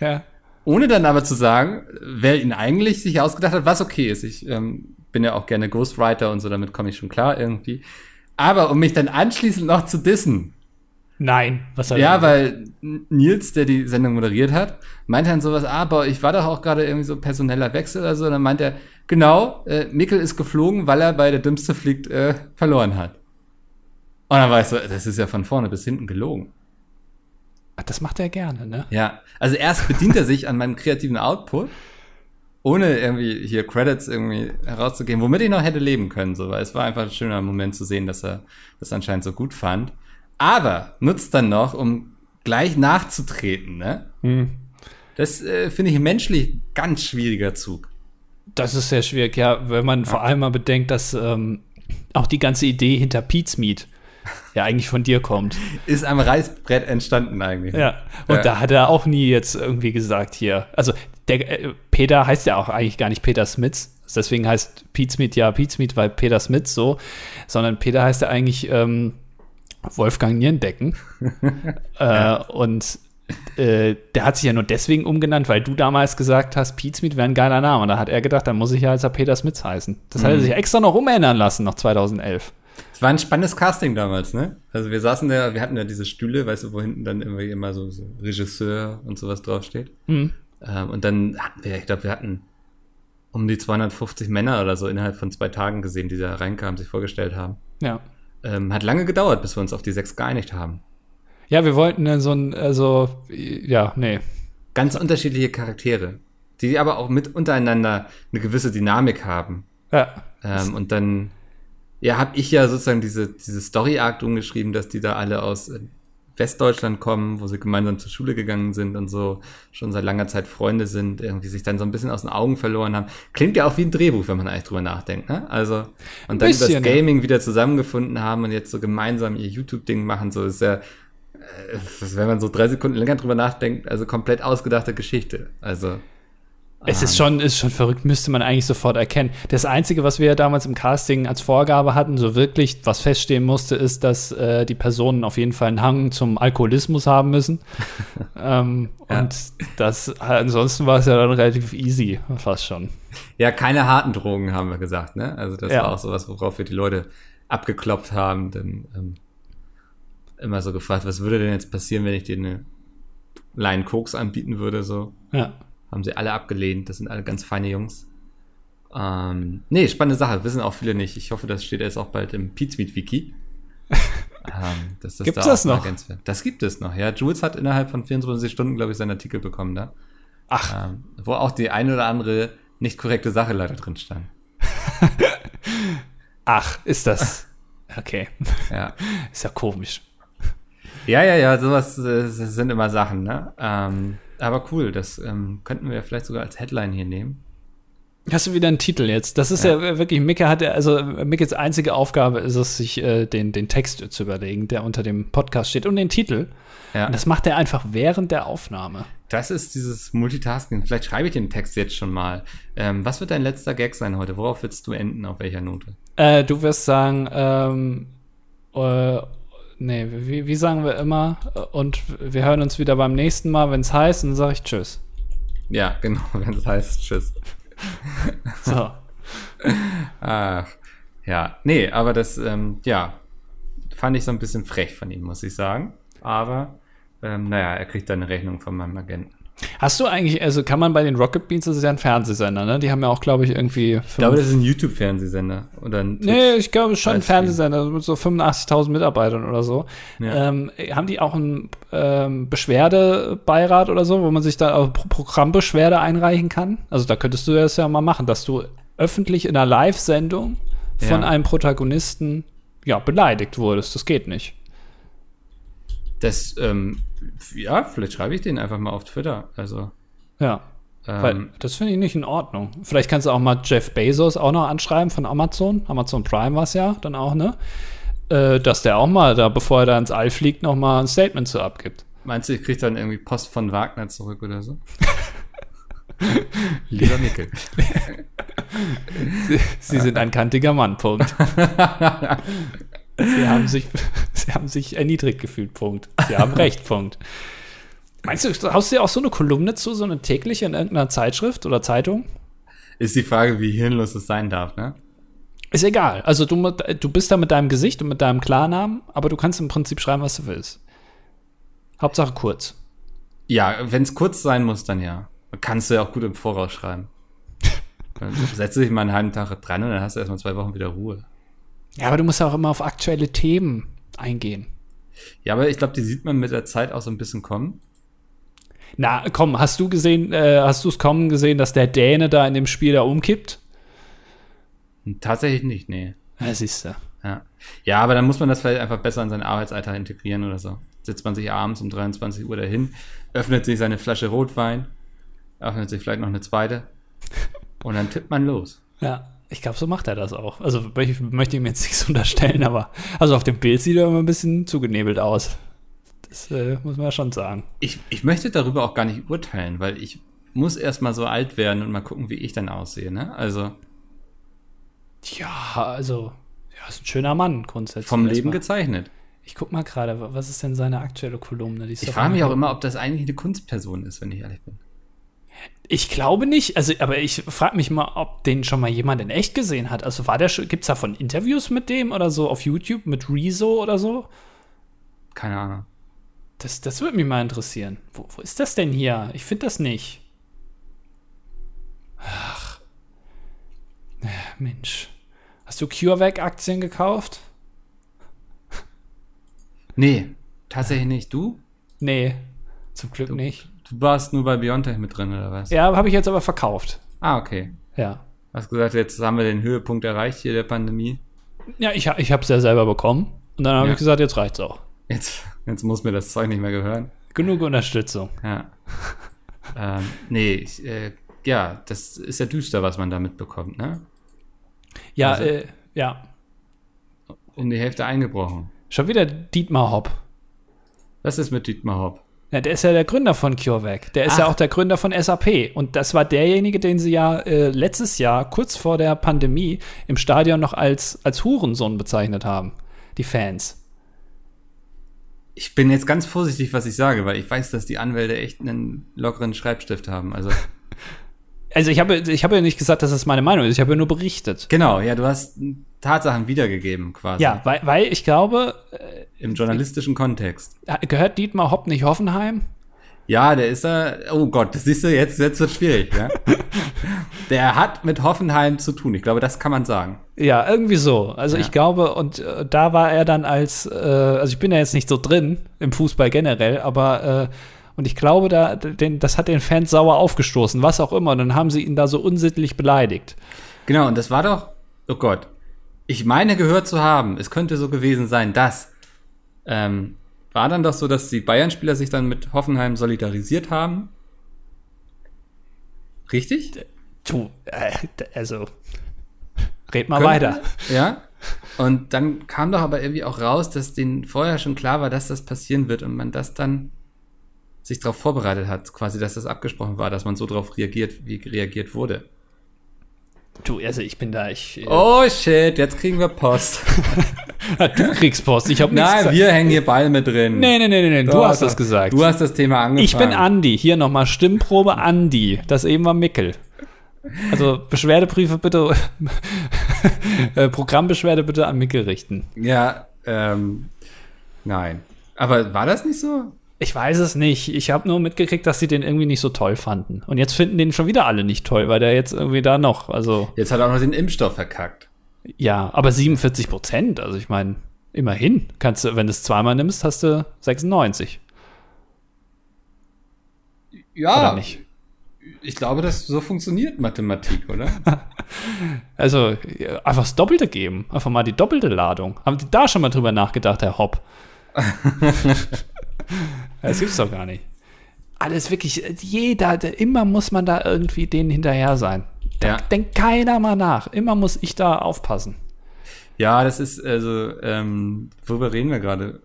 Ja. ohne dann aber zu sagen, wer ihn eigentlich sich ausgedacht hat, was okay ist. Ich ähm, bin ja auch gerne Ghostwriter und so, damit komme ich schon klar irgendwie. Aber um mich dann anschließend noch zu dissen, Nein. Was hat ja, weil Nils, der die Sendung moderiert hat, meinte dann sowas, ah, aber ich war doch auch gerade irgendwie so personeller Wechsel oder so. Und dann meint er, genau, äh, Mikkel ist geflogen, weil er bei der Dümmste fliegt äh, verloren hat. Und dann war ich so, das ist ja von vorne bis hinten gelogen. Ach, das macht er gerne, ne? Ja, also erst bedient er sich an meinem kreativen Output, ohne irgendwie hier Credits irgendwie herauszugeben, womit ich noch hätte leben können, so, weil es war einfach ein schöner Moment zu sehen, dass er das anscheinend so gut fand. Aber nutzt dann noch, um gleich nachzutreten, ne? Hm. Das äh, finde ich menschlich ganz schwieriger Zug. Das ist sehr schwierig, ja, wenn man vor allem mal bedenkt, dass ähm, auch die ganze Idee hinter Pete's Meat ja eigentlich von dir kommt. Ist am Reißbrett entstanden eigentlich. Ja. Und Ja. da hat er auch nie jetzt irgendwie gesagt hier. Also der äh, Peter heißt ja auch eigentlich gar nicht Peter Smits. Deswegen heißt Pete Smith ja Pete Smith, weil Peter Smith so, sondern Peter heißt ja eigentlich ähm, Wolfgang Nierendecken. äh, und äh, der hat sich ja nur deswegen umgenannt, weil du damals gesagt hast, Pete Smith wäre ein geiler Name. Und da hat er gedacht, dann muss ich ja als er Peter Smith heißen. Das hat er sich extra noch umändern lassen, noch 2011. Es war ein spannendes Casting damals, ne? Also wir saßen da, wir hatten ja diese Stühle, weißt du, wo hinten dann irgendwie immer so, so Regisseur und sowas draufsteht. Mhm. Ähm, und dann hatten wir, ich glaube, wir hatten um die 250 Männer oder so innerhalb von zwei Tagen gesehen, die da reinkamen, sich vorgestellt haben. Ja. Ähm, hat lange gedauert, bis wir uns auf die sechs geeinigt haben. Ja, wir wollten dann so ein, also, ja, nee. Ganz unterschiedliche Charaktere, die aber auch mit untereinander eine gewisse Dynamik haben. Ja. Ähm, und dann, ja, habe ich ja sozusagen diese, diese Story-Arc umgeschrieben, dass die da alle aus äh, Westdeutschland kommen, wo sie gemeinsam zur Schule gegangen sind und so schon seit langer Zeit Freunde sind, irgendwie sich dann so ein bisschen aus den Augen verloren haben. Klingt ja auch wie ein Drehbuch, wenn man eigentlich drüber nachdenkt, ne? Also, und dann bisschen, über das Gaming wieder zusammengefunden haben und jetzt so gemeinsam ihr YouTube-Ding machen, so ist ja, äh, wenn man so drei Sekunden länger drüber nachdenkt, also komplett ausgedachte Geschichte. Also, Es ist schon, ist schon verrückt, müsste man eigentlich sofort erkennen. Das Einzige, was wir ja damals im Casting als Vorgabe hatten, so wirklich, was feststehen musste, ist, dass äh, die Personen auf jeden Fall einen Hang zum Alkoholismus haben müssen. ähm, Ja. Und das, ansonsten war es ja dann relativ easy, fast schon. Ja, keine harten Drogen, haben wir gesagt, ne? Also das Ja. war auch sowas, worauf wir die Leute abgeklopft haben. Dann ähm, immer so gefragt, was würde denn jetzt passieren, wenn ich dir eine Line Koks anbieten würde, so. Ja. Haben sie alle abgelehnt. Das sind alle ganz feine Jungs. Ähm, nee, spannende Sache. Wissen auch viele nicht. Ich hoffe, das steht jetzt auch bald im Pizmeet Wiki. ähm, dass das Gibt's da das noch? Das gibt es noch, ja. Jules hat innerhalb von 24 Stunden, glaube ich, seinen Artikel bekommen da. Ach, Ähm, wo auch die eine oder andere nicht korrekte Sache leider drin stand. ach, ist das. Okay, Ja. ist ja komisch. Ja, ja, ja, sowas äh, sind immer Sachen, ne? Ähm, aber cool, das ähm, könnten wir vielleicht sogar als Headline hier nehmen. Hast du wieder einen Titel jetzt? Das ist ja, wirklich, Micke hat ja, also Mickes einzige Aufgabe ist es, sich äh, den, den Text zu überlegen, der unter dem Podcast steht und den Titel. Ja. Und das macht er einfach während der Aufnahme. Das ist dieses Multitasking. Vielleicht schreibe ich den Text jetzt schon mal. Ähm, was wird dein letzter Gag sein heute? Worauf willst du enden? Auf welcher Note? Äh, du wirst sagen, ähm, äh, nee, wie, wie sagen wir immer? Äh, Und wir hören uns wieder beim nächsten Mal, wenn es heißt, und dann sage ich Tschüss. Ja, genau, wenn es heißt Tschüss. So. Ach, ja. Nee, aber das, ähm, ja, fand ich so ein bisschen frech von ihm, muss ich sagen. Aber, ähm, naja, er kriegt dann eine Rechnung von meinem Agenten. Hast du eigentlich, also kann man bei den Rocket Beans, das ist ja ein Fernsehsender, ne? Die haben ja auch, glaube ich, irgendwie. Ich glaube, das ist ein YouTube-Fernsehsender. Oder ein Nee, ich glaube schon ein. Fernsehsender mit so 85.000 Mitarbeitern oder so. Ja. Ähm, haben die auch einen ähm, Beschwerdebeirat oder so, wo man sich da auch Pro Programmbeschwerde einreichen kann? Also da könntest du das ja mal machen, dass du öffentlich in einer Live-Sendung von Ja. einem Protagonisten ja, beleidigt wurdest. Das geht nicht. Das, ähm, ja, vielleicht schreibe ich den einfach mal auf Twitter. Also, Ja. Weil ähm, das finde ich nicht in Ordnung. Vielleicht kannst du auch mal Jeff Bezos auch noch anschreiben von Amazon. Amazon Prime war es ja dann auch, ne? Äh, dass der auch mal da, bevor er da ins All fliegt, noch mal ein Statement zu abgibt. meinst du, ich kriege dann irgendwie Post von Wagner zurück oder so? Lieber Mickel. Sie sind ein kantiger Mann, Punkt. Sie haben sich, Sie haben sich erniedrigt gefühlt, Punkt. Sie haben recht, Punkt. Meinst du, haust du dir auch so eine Kolumne zu, so eine tägliche in irgendeiner Zeitschrift oder Zeitung? Ist die Frage, wie hirnlos es sein darf, ne? Ist egal. Also du, du bist da mit deinem Gesicht und mit deinem Klarnamen, aber du kannst im Prinzip schreiben, was du willst. Hauptsache kurz. Ja, wenn es kurz sein muss, dann ja. Kannst du ja auch gut im Voraus schreiben. Dann setze dich mal einen halben Tag dran und dann hast du erstmal zwei Wochen wieder Ruhe. Ja, aber du musst auch immer auf aktuelle Themen eingehen. Ja, aber ich glaube, die sieht man mit der Zeit auch so ein bisschen kommen. Na, komm, hast du gesehen, äh, hast du es kommen gesehen, dass der Däne da in dem Spiel da umkippt? Und tatsächlich nicht, nee. Ja, siehst du. Ja. ja, aber dann muss man das vielleicht einfach besser in seinen Arbeitsalltag integrieren oder so. Sitzt man sich abends um 23 Uhr dahin, öffnet sich seine Flasche Rotwein, öffnet sich vielleicht noch eine zweite und dann tippt man los. Ja, ich glaube, so macht er das auch. Also ich möchte ihm jetzt nichts unterstellen, aber also auf dem Bild sieht er immer ein bisschen zugenebelt aus. Das äh, muss man ja schon sagen. Ich, ich möchte darüber auch gar nicht urteilen, weil ich muss erst mal so alt werden und mal gucken, wie ich dann aussehe, ne? Also Ja, also, ja, ist ein schöner Mann grundsätzlich. vom Leben erstmal. gezeichnet. Ich guck mal gerade, wa- was ist denn seine aktuelle Kolumne? Ich frage mich auch immer, ob das eigentlich eine Kunstperson ist, wenn ich ehrlich bin. Ich glaube nicht, also, aber ich frage mich mal, ob den schon mal jemand in echt gesehen hat. Also war der schon, gibt's davon Interviews mit dem oder so auf YouTube mit Rezo oder so? Keine Ahnung. Das, das würde mich mal interessieren. Wo, wo ist das denn hier? Ich finde das nicht. Ach. Äh, Mensch. Hast du CureVac-Aktien gekauft? Nee, tatsächlich nicht. Du? Nee, zum Glück nicht. Du warst nur bei Biontech mit drin, oder was? Ja, habe ich jetzt aber verkauft. Ah, okay. Ja. Hast gesagt, jetzt haben wir den Höhepunkt erreicht hier der Pandemie. Ja, ich, ich habe es ja selber bekommen. Und dann habe Ja. ich gesagt, jetzt reicht's auch. Jetzt, jetzt muss mir das Zeug nicht mehr gehören. Genug Unterstützung. Ja. ähm, nee, ich, äh, ja, das ist ja düster, was man da mitbekommt, ne? Ja, Also- äh, ja. Um die Hälfte eingebrochen. Schon wieder Dietmar Hopp. Was ist mit Dietmar Hopp? Ja, der ist ja der Gründer von CureVac. Der ist Ach. ja auch der Gründer von SAP. Und das war derjenige, den sie ja äh, letztes Jahr, kurz vor der Pandemie, im Stadion noch als, als Hurensohn bezeichnet haben. Die Fans. Ich bin jetzt ganz vorsichtig, was ich sage, weil ich weiß, dass die Anwälte echt einen lockeren Schreibstift haben. Also, Also ich habe, ich habe ja nicht gesagt, dass das meine Meinung ist. Ich habe ja nur berichtet. genau, ja, du hast Tatsachen wiedergegeben, quasi. Ja, weil, weil ich glaube, Im journalistischen Kontext. äh, gehört Dietmar Hopp nicht Hoffenheim? Ja, der ist da, oh Gott, das siehst du, jetzt, jetzt wird schwierig, ja. der hat mit Hoffenheim zu tun. Ich glaube, das kann man sagen. Ja, irgendwie so. Also Ja. ich glaube, und äh, da war er dann als, äh, also ich bin ja jetzt nicht so drin im Fußball generell, aber äh, und ich glaube, da, den, das hat den Fans sauer aufgestoßen, was auch immer. Und dann haben sie ihn da so unsittlich beleidigt. Genau, und das war doch, oh Gott, ich meine gehört zu haben, es könnte so gewesen sein, dass, ähm, war dann doch so, dass die Bayern-Spieler sich dann mit Hoffenheim solidarisiert haben? Richtig? Du, äh, also, red mal Könnte- weiter. Ja. Und dann kam doch aber irgendwie auch raus, dass denen vorher schon klar war, dass das passieren wird und man das dann sich darauf vorbereitet hat, quasi, dass das abgesprochen war, dass man so darauf reagiert, wie reagiert wurde. Du, also ich bin da, ich. äh, Oh shit, jetzt kriegen wir Post. Du kriegst Post, ich habe nichts Nein, gesagt. wir hängen hier beide mit drin. Nee, nee, nee, nee, nee, du hast das gesagt. Du hast das Thema angefangen. ich bin Andi. Hier nochmal Stimmprobe Andi. Das eben war Mickel. Also Beschwerdebriefe bitte, äh, Programmbeschwerde bitte an Mickel richten. Ja, ähm, nein. Aber war das nicht so? Ich weiß es nicht. Ich habe nur mitgekriegt, dass sie den irgendwie nicht so toll fanden. Und jetzt finden den schon wieder alle nicht toll, weil der jetzt irgendwie da noch, also Jetzt hat er auch noch den Impfstoff verkackt. ja, aber 47 Prozent. Also ich meine, immerhin kannst du, wenn du es zweimal nimmst, hast du 96 Ja, oder nicht? ich glaube, das so funktioniert Mathematik, oder? Also einfach das Doppelte geben, einfach mal die doppelte Ladung. Haben die da schon mal drüber nachgedacht, Herr Hopp? das gibt's doch gar nicht. Alles wirklich, jeder, der, immer muss man da irgendwie denen hinterher sein. Da Ja. denkt keiner mal nach. Immer muss ich da aufpassen. ja, das ist, also, ähm, worüber reden wir gerade?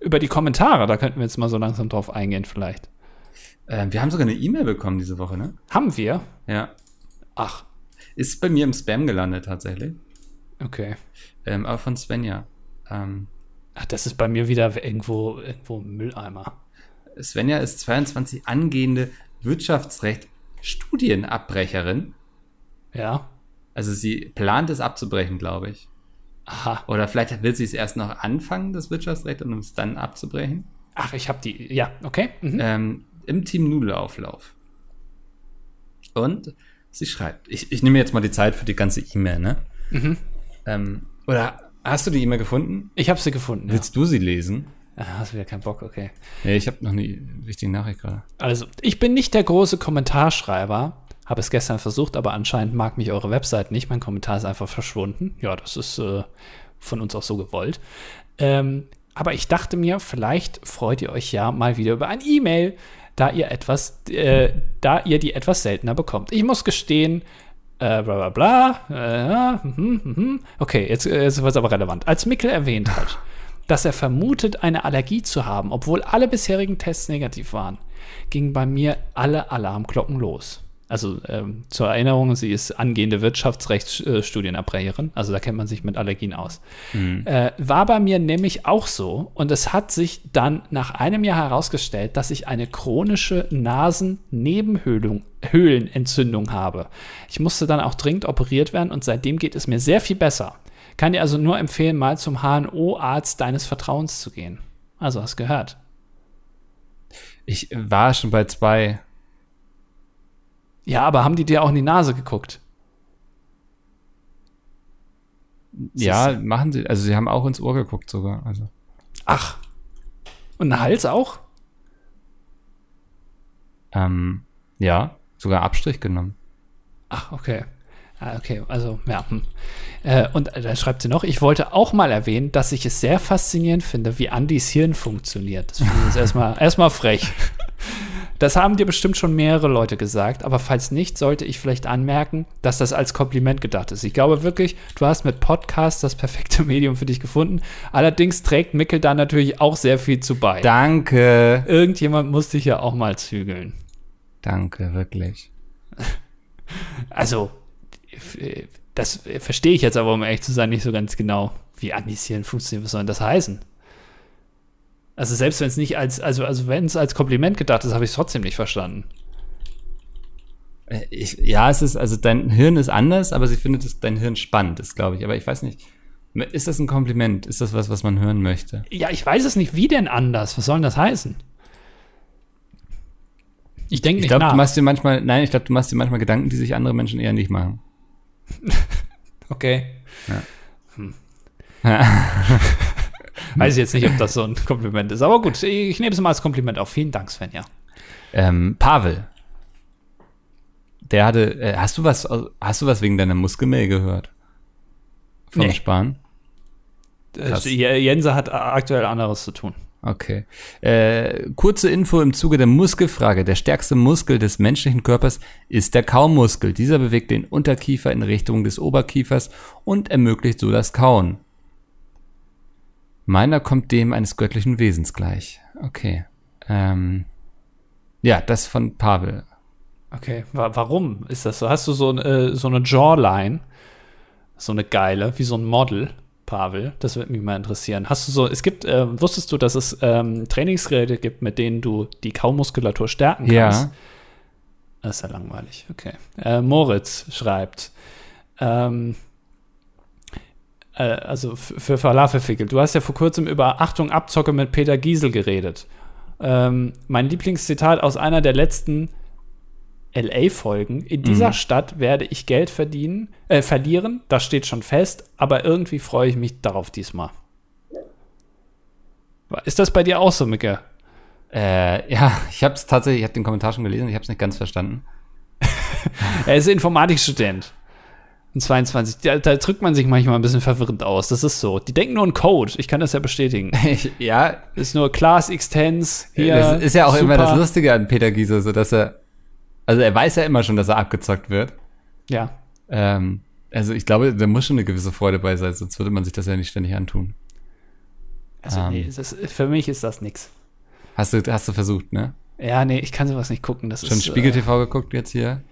Über die Kommentare, da könnten wir jetzt mal so langsam drauf eingehen, vielleicht. Ähm, wir haben sogar eine E-Mail bekommen diese Woche, ne? Haben wir? Ja. Ach, Ist bei mir im Spam gelandet tatsächlich. okay. Ähm, aber von Svenja. Ähm, Ach, das ist bei mir wieder irgendwo, irgendwo im Mülleimer. Svenja ist 22 angehende Wirtschaftsrecht Studienabbrecherin. Ja. Also sie plant es abzubrechen, glaube ich. Aha. Oder vielleicht will sie es erst noch anfangen, das Wirtschaftsrecht, um es dann abzubrechen. Ach, ich habe die. Ja, okay. Mhm. Ähm, Im Team Nudelauflauf. Und sie schreibt, ich, ich nehme jetzt mal die Zeit für die ganze E-Mail, ne? Mhm. Ähm, oder hast du die E-Mail gefunden? Ich habe sie gefunden. Ja. Willst du sie lesen? Ah, hast wieder keinen Bock, okay. Ja, ich habe noch eine wichtige Nachricht gerade. Also, ich bin nicht der große Kommentarschreiber. Habe es gestern versucht, aber anscheinend mag mich eure Website nicht. Mein Kommentar ist einfach verschwunden. Ja, das ist äh, von uns auch so gewollt. Ähm, aber ich dachte mir, vielleicht freut ihr euch ja mal wieder über ein E-Mail, da ihr etwas, äh, da ihr die etwas seltener bekommt. Ich muss gestehen, äh, bla bla bla. Äh, ja, mhm, mhm. Okay, jetzt, äh, jetzt wird es aber relevant. Als Mickel erwähnt hat, dass er vermutet, eine Allergie zu haben, obwohl alle bisherigen Tests negativ waren, gingen bei mir alle Alarmglocken los. Also ähm, zur Erinnerung, sie ist angehende Wirtschaftsrechtsstudienabbrecherin, also da kennt man sich mit Allergien aus. Äh, war bei mir nämlich auch so und es hat sich dann nach einem Jahr herausgestellt, dass ich eine chronische Nasennebenhöhlenentzündung habe. Ich musste dann auch dringend operiert werden und seitdem geht es mir sehr viel besser. Kann dir also nur empfehlen, mal zum HNO-Arzt deines Vertrauens zu gehen. Also hast gehört. Ich war schon bei zwei. Ja, aber haben die dir auch in die Nase geguckt? Ja, machen sie. Also sie haben auch ins Ohr geguckt sogar. Also. Ach. Und ein Hals auch? Ähm, ja, sogar Abstrich genommen. Ach, okay. Ah, okay, also, ja. Hm. Äh, und da schreibt sie noch, ich wollte auch mal erwähnen, dass ich es sehr faszinierend finde, wie Andys Hirn funktioniert. Das finde ich jetzt erstmal, erstmal frech. Das haben dir bestimmt schon mehrere Leute gesagt, aber falls nicht, sollte ich vielleicht anmerken, dass das als Kompliment gedacht ist. Ich glaube wirklich, du hast mit Podcast das perfekte Medium für dich gefunden. Allerdings trägt Mickel da natürlich auch sehr viel zu bei. Danke. Irgendjemand muss dich ja auch mal zügeln. Danke, wirklich. Also, das verstehe ich jetzt aber, um ehrlich zu sein, nicht so ganz genau, wie Anisieren funktioniert. Was soll denn das heißen? Also selbst wenn es nicht als, also, also wenn es als Kompliment gedacht ist, habe ich es trotzdem nicht verstanden. Äh, ich, ja, es ist, also dein Hirn ist anders, aber sie findet es, dein Hirn spannend, ist, glaube ich. Aber ich weiß nicht, ist das ein Kompliment? Ist das was, was man hören möchte? Ja, ich weiß es nicht. Wie denn anders? Was soll denn das heißen? Ich denke nicht Ich glaube, nach. du machst dir manchmal, nein, ich glaube, du machst dir manchmal Gedanken, die sich andere Menschen eher nicht machen. okay. Ja. Hm. Weiß ich jetzt nicht, ob das so ein Kompliment ist. Aber gut, ich nehme es mal als Kompliment auf. Vielen Dank, Svenja. Ähm, Pavel. Der hatte, äh, hast du was, hast du was wegen deiner Muskelmail gehört? Vom Nee. Krass. Äh, Jense hat aktuell anderes zu tun. Okay. Äh, kurze Info im Zuge der Muskelfrage. Der stärkste Muskel des menschlichen Körpers ist der Kaumuskel. Dieser bewegt den Unterkiefer in Richtung des Oberkiefers und ermöglicht so das Kauen. Meiner kommt dem eines göttlichen Wesens gleich. Okay. Ähm, ja, das von Pavel. Okay, wa warum ist das so? Hast du so, äh, so eine Jawline, so eine geile, wie so ein Model, Pavel? Das würde mich mal interessieren. Hast du so, es gibt, äh, wusstest du, dass es ähm, Trainingsgeräte gibt, mit denen du die Kaumuskulatur stärken kannst? Ja. Das ist ja langweilig, okay. Äh, Moritz schreibt, ähm, äh, also für Falafelfickel, du hast ja vor kurzem über Achtung, Abzocke mit Peter Giesel geredet. Ähm, mein Lieblingszitat aus einer der letzten LA-Folgen. In dieser Mhm. Stadt werde ich Geld verdienen, äh, verlieren, das steht schon fest, aber irgendwie freue ich mich darauf diesmal. Ist das bei dir auch so, Micke? Äh, ja, ich habe es tatsächlich, ich habe den Kommentar schon gelesen, ich habe es nicht ganz verstanden. Er ist Informatikstudent. Und 22. Da, da drückt man sich manchmal ein bisschen verwirrend aus. Das ist so. Die denken nur in Code. Ich kann das ja bestätigen. Ja, Ist nur Class Extens hier. das ist ja auch immer das super. Lustige an Peter Giese, so dass er, also er weiß ja immer schon, dass er abgezockt wird. Ja. Ähm, also ich glaube, da muss schon eine gewisse Freude bei sein, sonst würde man sich das ja nicht ständig antun. Also, Ähm. nee, das, für mich ist das nix. Hast du, hast du versucht, ne? Ja, nee, ich kann sowas nicht gucken. Das Schon ist, Spiegel Äh, TV geguckt jetzt hier?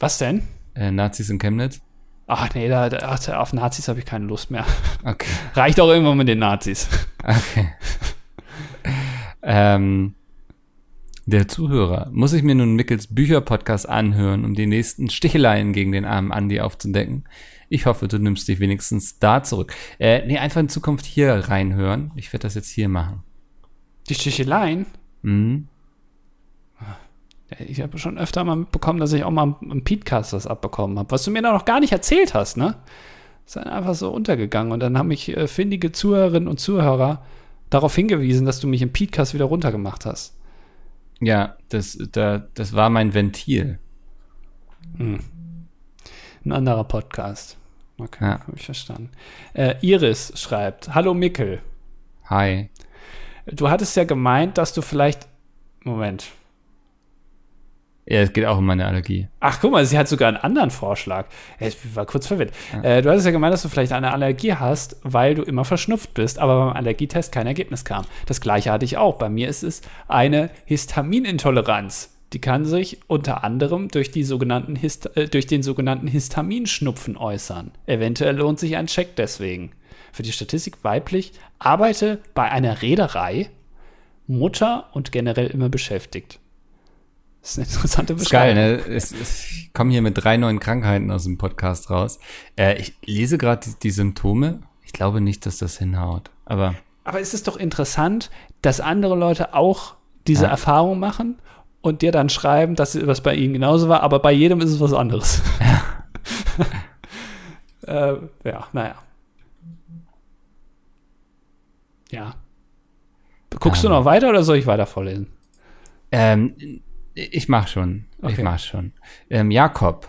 was denn? Äh, Nazis in Chemnitz? Ach nee, da, da, ach, auf Nazis habe ich keine Lust mehr. Okay. Reicht auch irgendwann mit den Nazis. Okay. ähm, der Zuhörer, muss ich mir nun Mickels Bücherpodcast anhören, um die nächsten Sticheleien gegen den armen Andi aufzudecken? Ich hoffe, du nimmst dich wenigstens da zurück. Äh, nee, einfach in Zukunft hier reinhören. Ich werde das jetzt hier machen. Die Sticheleien? Mhm. Ich habe schon öfter mal mitbekommen, dass ich auch mal im Podcast das abbekommen habe, was du mir da noch gar nicht erzählt hast, ne? Ist dann einfach so untergegangen und dann haben mich äh, findige Zuhörerinnen und Zuhörer darauf hingewiesen, dass du mich im Podcast wieder runtergemacht hast. Ja, das, da, das war mein Ventil. Ein anderer Podcast. Okay, Ja. habe ich verstanden. Äh, Iris schreibt: Hallo Mickel. Hi. Du hattest ja gemeint, dass du vielleicht. Moment. Ja, es geht auch um meine Allergie. Ach, guck mal, sie hat sogar einen anderen Vorschlag. Ich war kurz verwirrt. Äh, du hattest ja gemeint, dass du vielleicht eine Allergie hast, weil du immer verschnupft bist, aber beim Allergietest kein Ergebnis kam. Das gleiche hatte ich auch. Bei mir ist es eine Histaminintoleranz. Die kann sich unter anderem durch, die sogenannten Hist äh, durch den sogenannten Histaminschnupfen äußern. Eventuell lohnt sich ein Check deswegen. Für die Statistik weiblich, arbeite bei einer Reederei, Mutter und generell immer beschäftigt. Das ist eine interessante ist geil, Beschreibung. ne? Es, es, ich komme hier mit drei neuen Krankheiten aus dem Podcast raus. Äh, ich lese gerade die, die Symptome. Ich glaube nicht, dass das hinhaut. Aber Aber es ist doch interessant, dass andere Leute auch diese Ja. Erfahrung machen und dir dann schreiben, dass was bei ihnen genauso war, aber bei jedem ist es was anderes. äh, ja, naja. Ja. Guckst du noch weiter oder soll ich weiter vorlesen? Ähm, ich mach schon. Ich Okay. mach schon. Ähm, Jakob.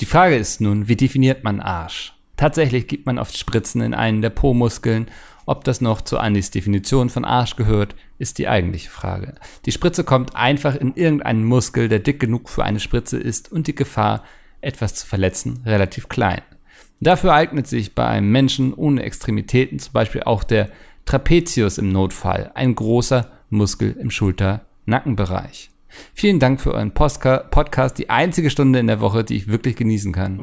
Die Frage ist nun, wie definiert man Arsch? Tatsächlich gibt man oft Spritzen in einen der Po-Muskeln. Ob das noch zu Andys Definition von Arsch gehört, ist die eigentliche Frage. Die Spritze kommt einfach in irgendeinen Muskel, der dick genug für eine Spritze ist und die Gefahr, etwas zu verletzen, relativ klein. Dafür eignet sich bei einem Menschen ohne Extremitäten zum Beispiel auch der Trapezius im Notfall, ein großer Muskel im Schulter-Nackenbereich. Vielen Dank für euren Postka Podcast, die einzige Stunde in der Woche, die ich wirklich genießen kann.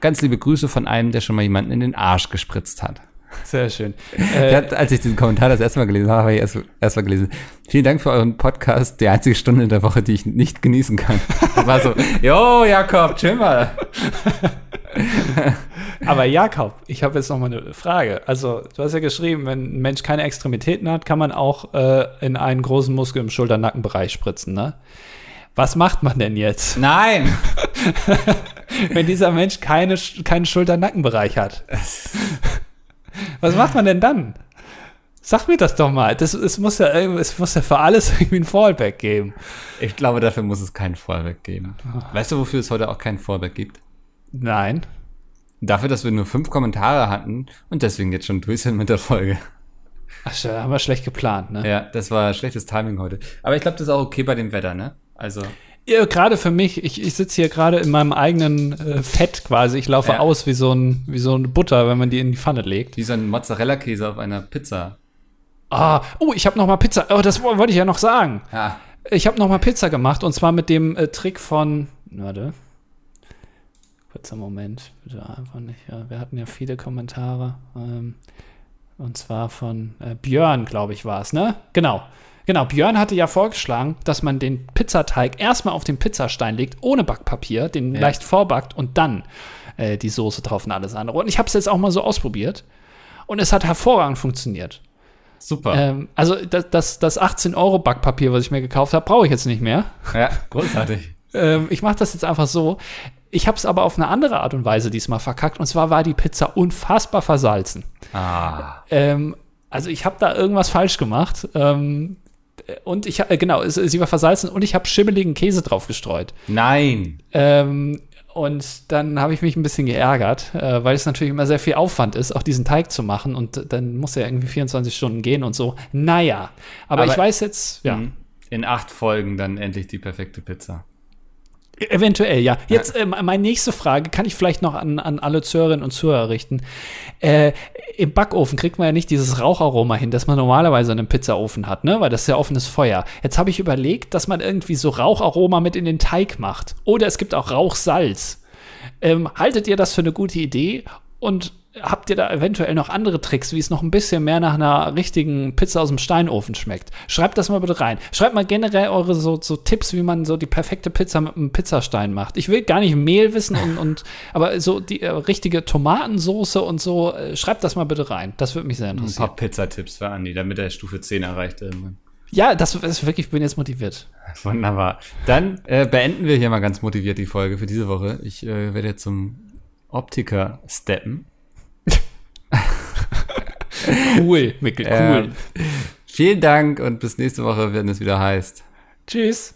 Ganz liebe Grüße von einem, der schon mal jemanden in den Arsch gespritzt hat. Sehr schön. Äh, hat, als ich diesen Kommentar das erste Mal gelesen habe, habe ich erst, erst mal gelesen. Vielen Dank für euren Podcast, die einzige Stunde in der Woche, die ich nicht genießen kann. War so, jo, Jakob, chill mal. aber Jakob, ich habe jetzt noch mal eine Frage. Also, du hast ja geschrieben, wenn ein Mensch keine Extremitäten hat, kann man auch äh, in einen großen Muskel im Schulter-Nackenbereich spritzen, ne? Was macht man denn jetzt, Nein. wenn dieser Mensch keine, keinen Schulter-Nackenbereich hat? Was macht man denn dann? Sag mir das doch mal. Das, es, muss ja, es muss ja für alles irgendwie ein Fallback geben. Ich glaube, dafür muss es keinen Fallback geben. Weißt du, wofür es heute auch keinen Fallback gibt? Nein. Dafür, dass wir nur fünf Kommentare hatten und deswegen jetzt schon durch sind mit der Folge. Ach, schon, haben wir schlecht geplant, ne? Ja, das war schlechtes Timing heute. Aber ich glaube, das ist auch okay bei dem Wetter, ne? Also, Ja, gerade für mich, ich, ich sitze hier gerade in meinem eigenen äh, Fett quasi. Ich laufe Ja. aus wie so, ein, wie so eine Butter, wenn man die in die Pfanne legt. wie so ein Mozzarella-Käse auf einer Pizza. Ah, oh, ich habe noch mal Pizza. Oh, das wo- wollte ich ja noch sagen. Ja. Ich habe noch mal Pizza gemacht und zwar mit dem äh, Trick von. Warte. Kurzer Moment, bitte einfach nicht. Ja, wir hatten ja viele Kommentare. Ähm, und zwar von äh, Björn, glaube ich, war es, ne? Genau. Genau, Björn hatte ja vorgeschlagen, dass man den Pizzateig erstmal auf den Pizzastein legt, ohne Backpapier, den Ja. leicht vorbackt und dann äh, die Soße drauf und alles andere. Und ich habe es jetzt auch mal so ausprobiert und es hat hervorragend funktioniert. Super. Ähm, also das, das, das 18 Euro Backpapier, was ich mir gekauft habe, brauche ich jetzt nicht mehr. ja, großartig. Ähm, ich mache das jetzt einfach so. Ich habe es aber auf eine andere Art und Weise diesmal verkackt. Und zwar war die Pizza unfassbar versalzen. Ah. Ähm, also ich habe da irgendwas falsch gemacht. Ähm, und ich äh, genau, es, sie war versalzen und ich habe schimmeligen Käse drauf gestreut. Nein. Ähm, und dann habe ich mich ein bisschen geärgert, äh, weil es natürlich immer sehr viel Aufwand ist, auch diesen Teig zu machen. Und dann muss er irgendwie 24 Stunden gehen und so. Naja, aber, Aber- ich weiß jetzt, ja. In acht Folgen dann endlich die perfekte Pizza. Eventuell, ja. Jetzt ähm, meine nächste Frage kann ich vielleicht noch an, an alle Zuhörerinnen und Zuhörer richten. Äh, Im Backofen kriegt man ja nicht dieses Raucharoma hin, das man normalerweise in einem Pizzaofen hat, ne? Weil das ist ja offenes Feuer. Jetzt habe ich überlegt, dass man irgendwie so Raucharoma mit in den Teig macht. Oder es gibt auch Rauchsalz. Ähm, haltet ihr das für eine gute Idee? Und habt ihr da eventuell noch andere Tricks, wie es noch ein bisschen mehr nach einer richtigen Pizza aus dem Steinofen schmeckt? Schreibt das mal bitte rein. Schreibt mal generell eure so, so Tipps, wie man so die perfekte Pizza mit einem Pizzastein macht. Ich will gar nicht Mehl wissen und, und aber so die äh, richtige Tomatensoße und so, äh, schreibt das mal bitte rein. Das würde mich sehr Ein interessieren. paar Pizzatipps für Andi, damit er Stufe 10 erreicht irgendwann. Ja, das ist wirklich, ich bin jetzt motiviert. Wunderbar. Dann äh, beenden wir hier mal ganz motiviert die Folge für diese Woche. Ich äh, werde jetzt zum Optiker steppen. Cool, Mikkel, cool. Ähm, vielen Dank und bis nächste Woche, wenn es wieder heißt. Tschüss.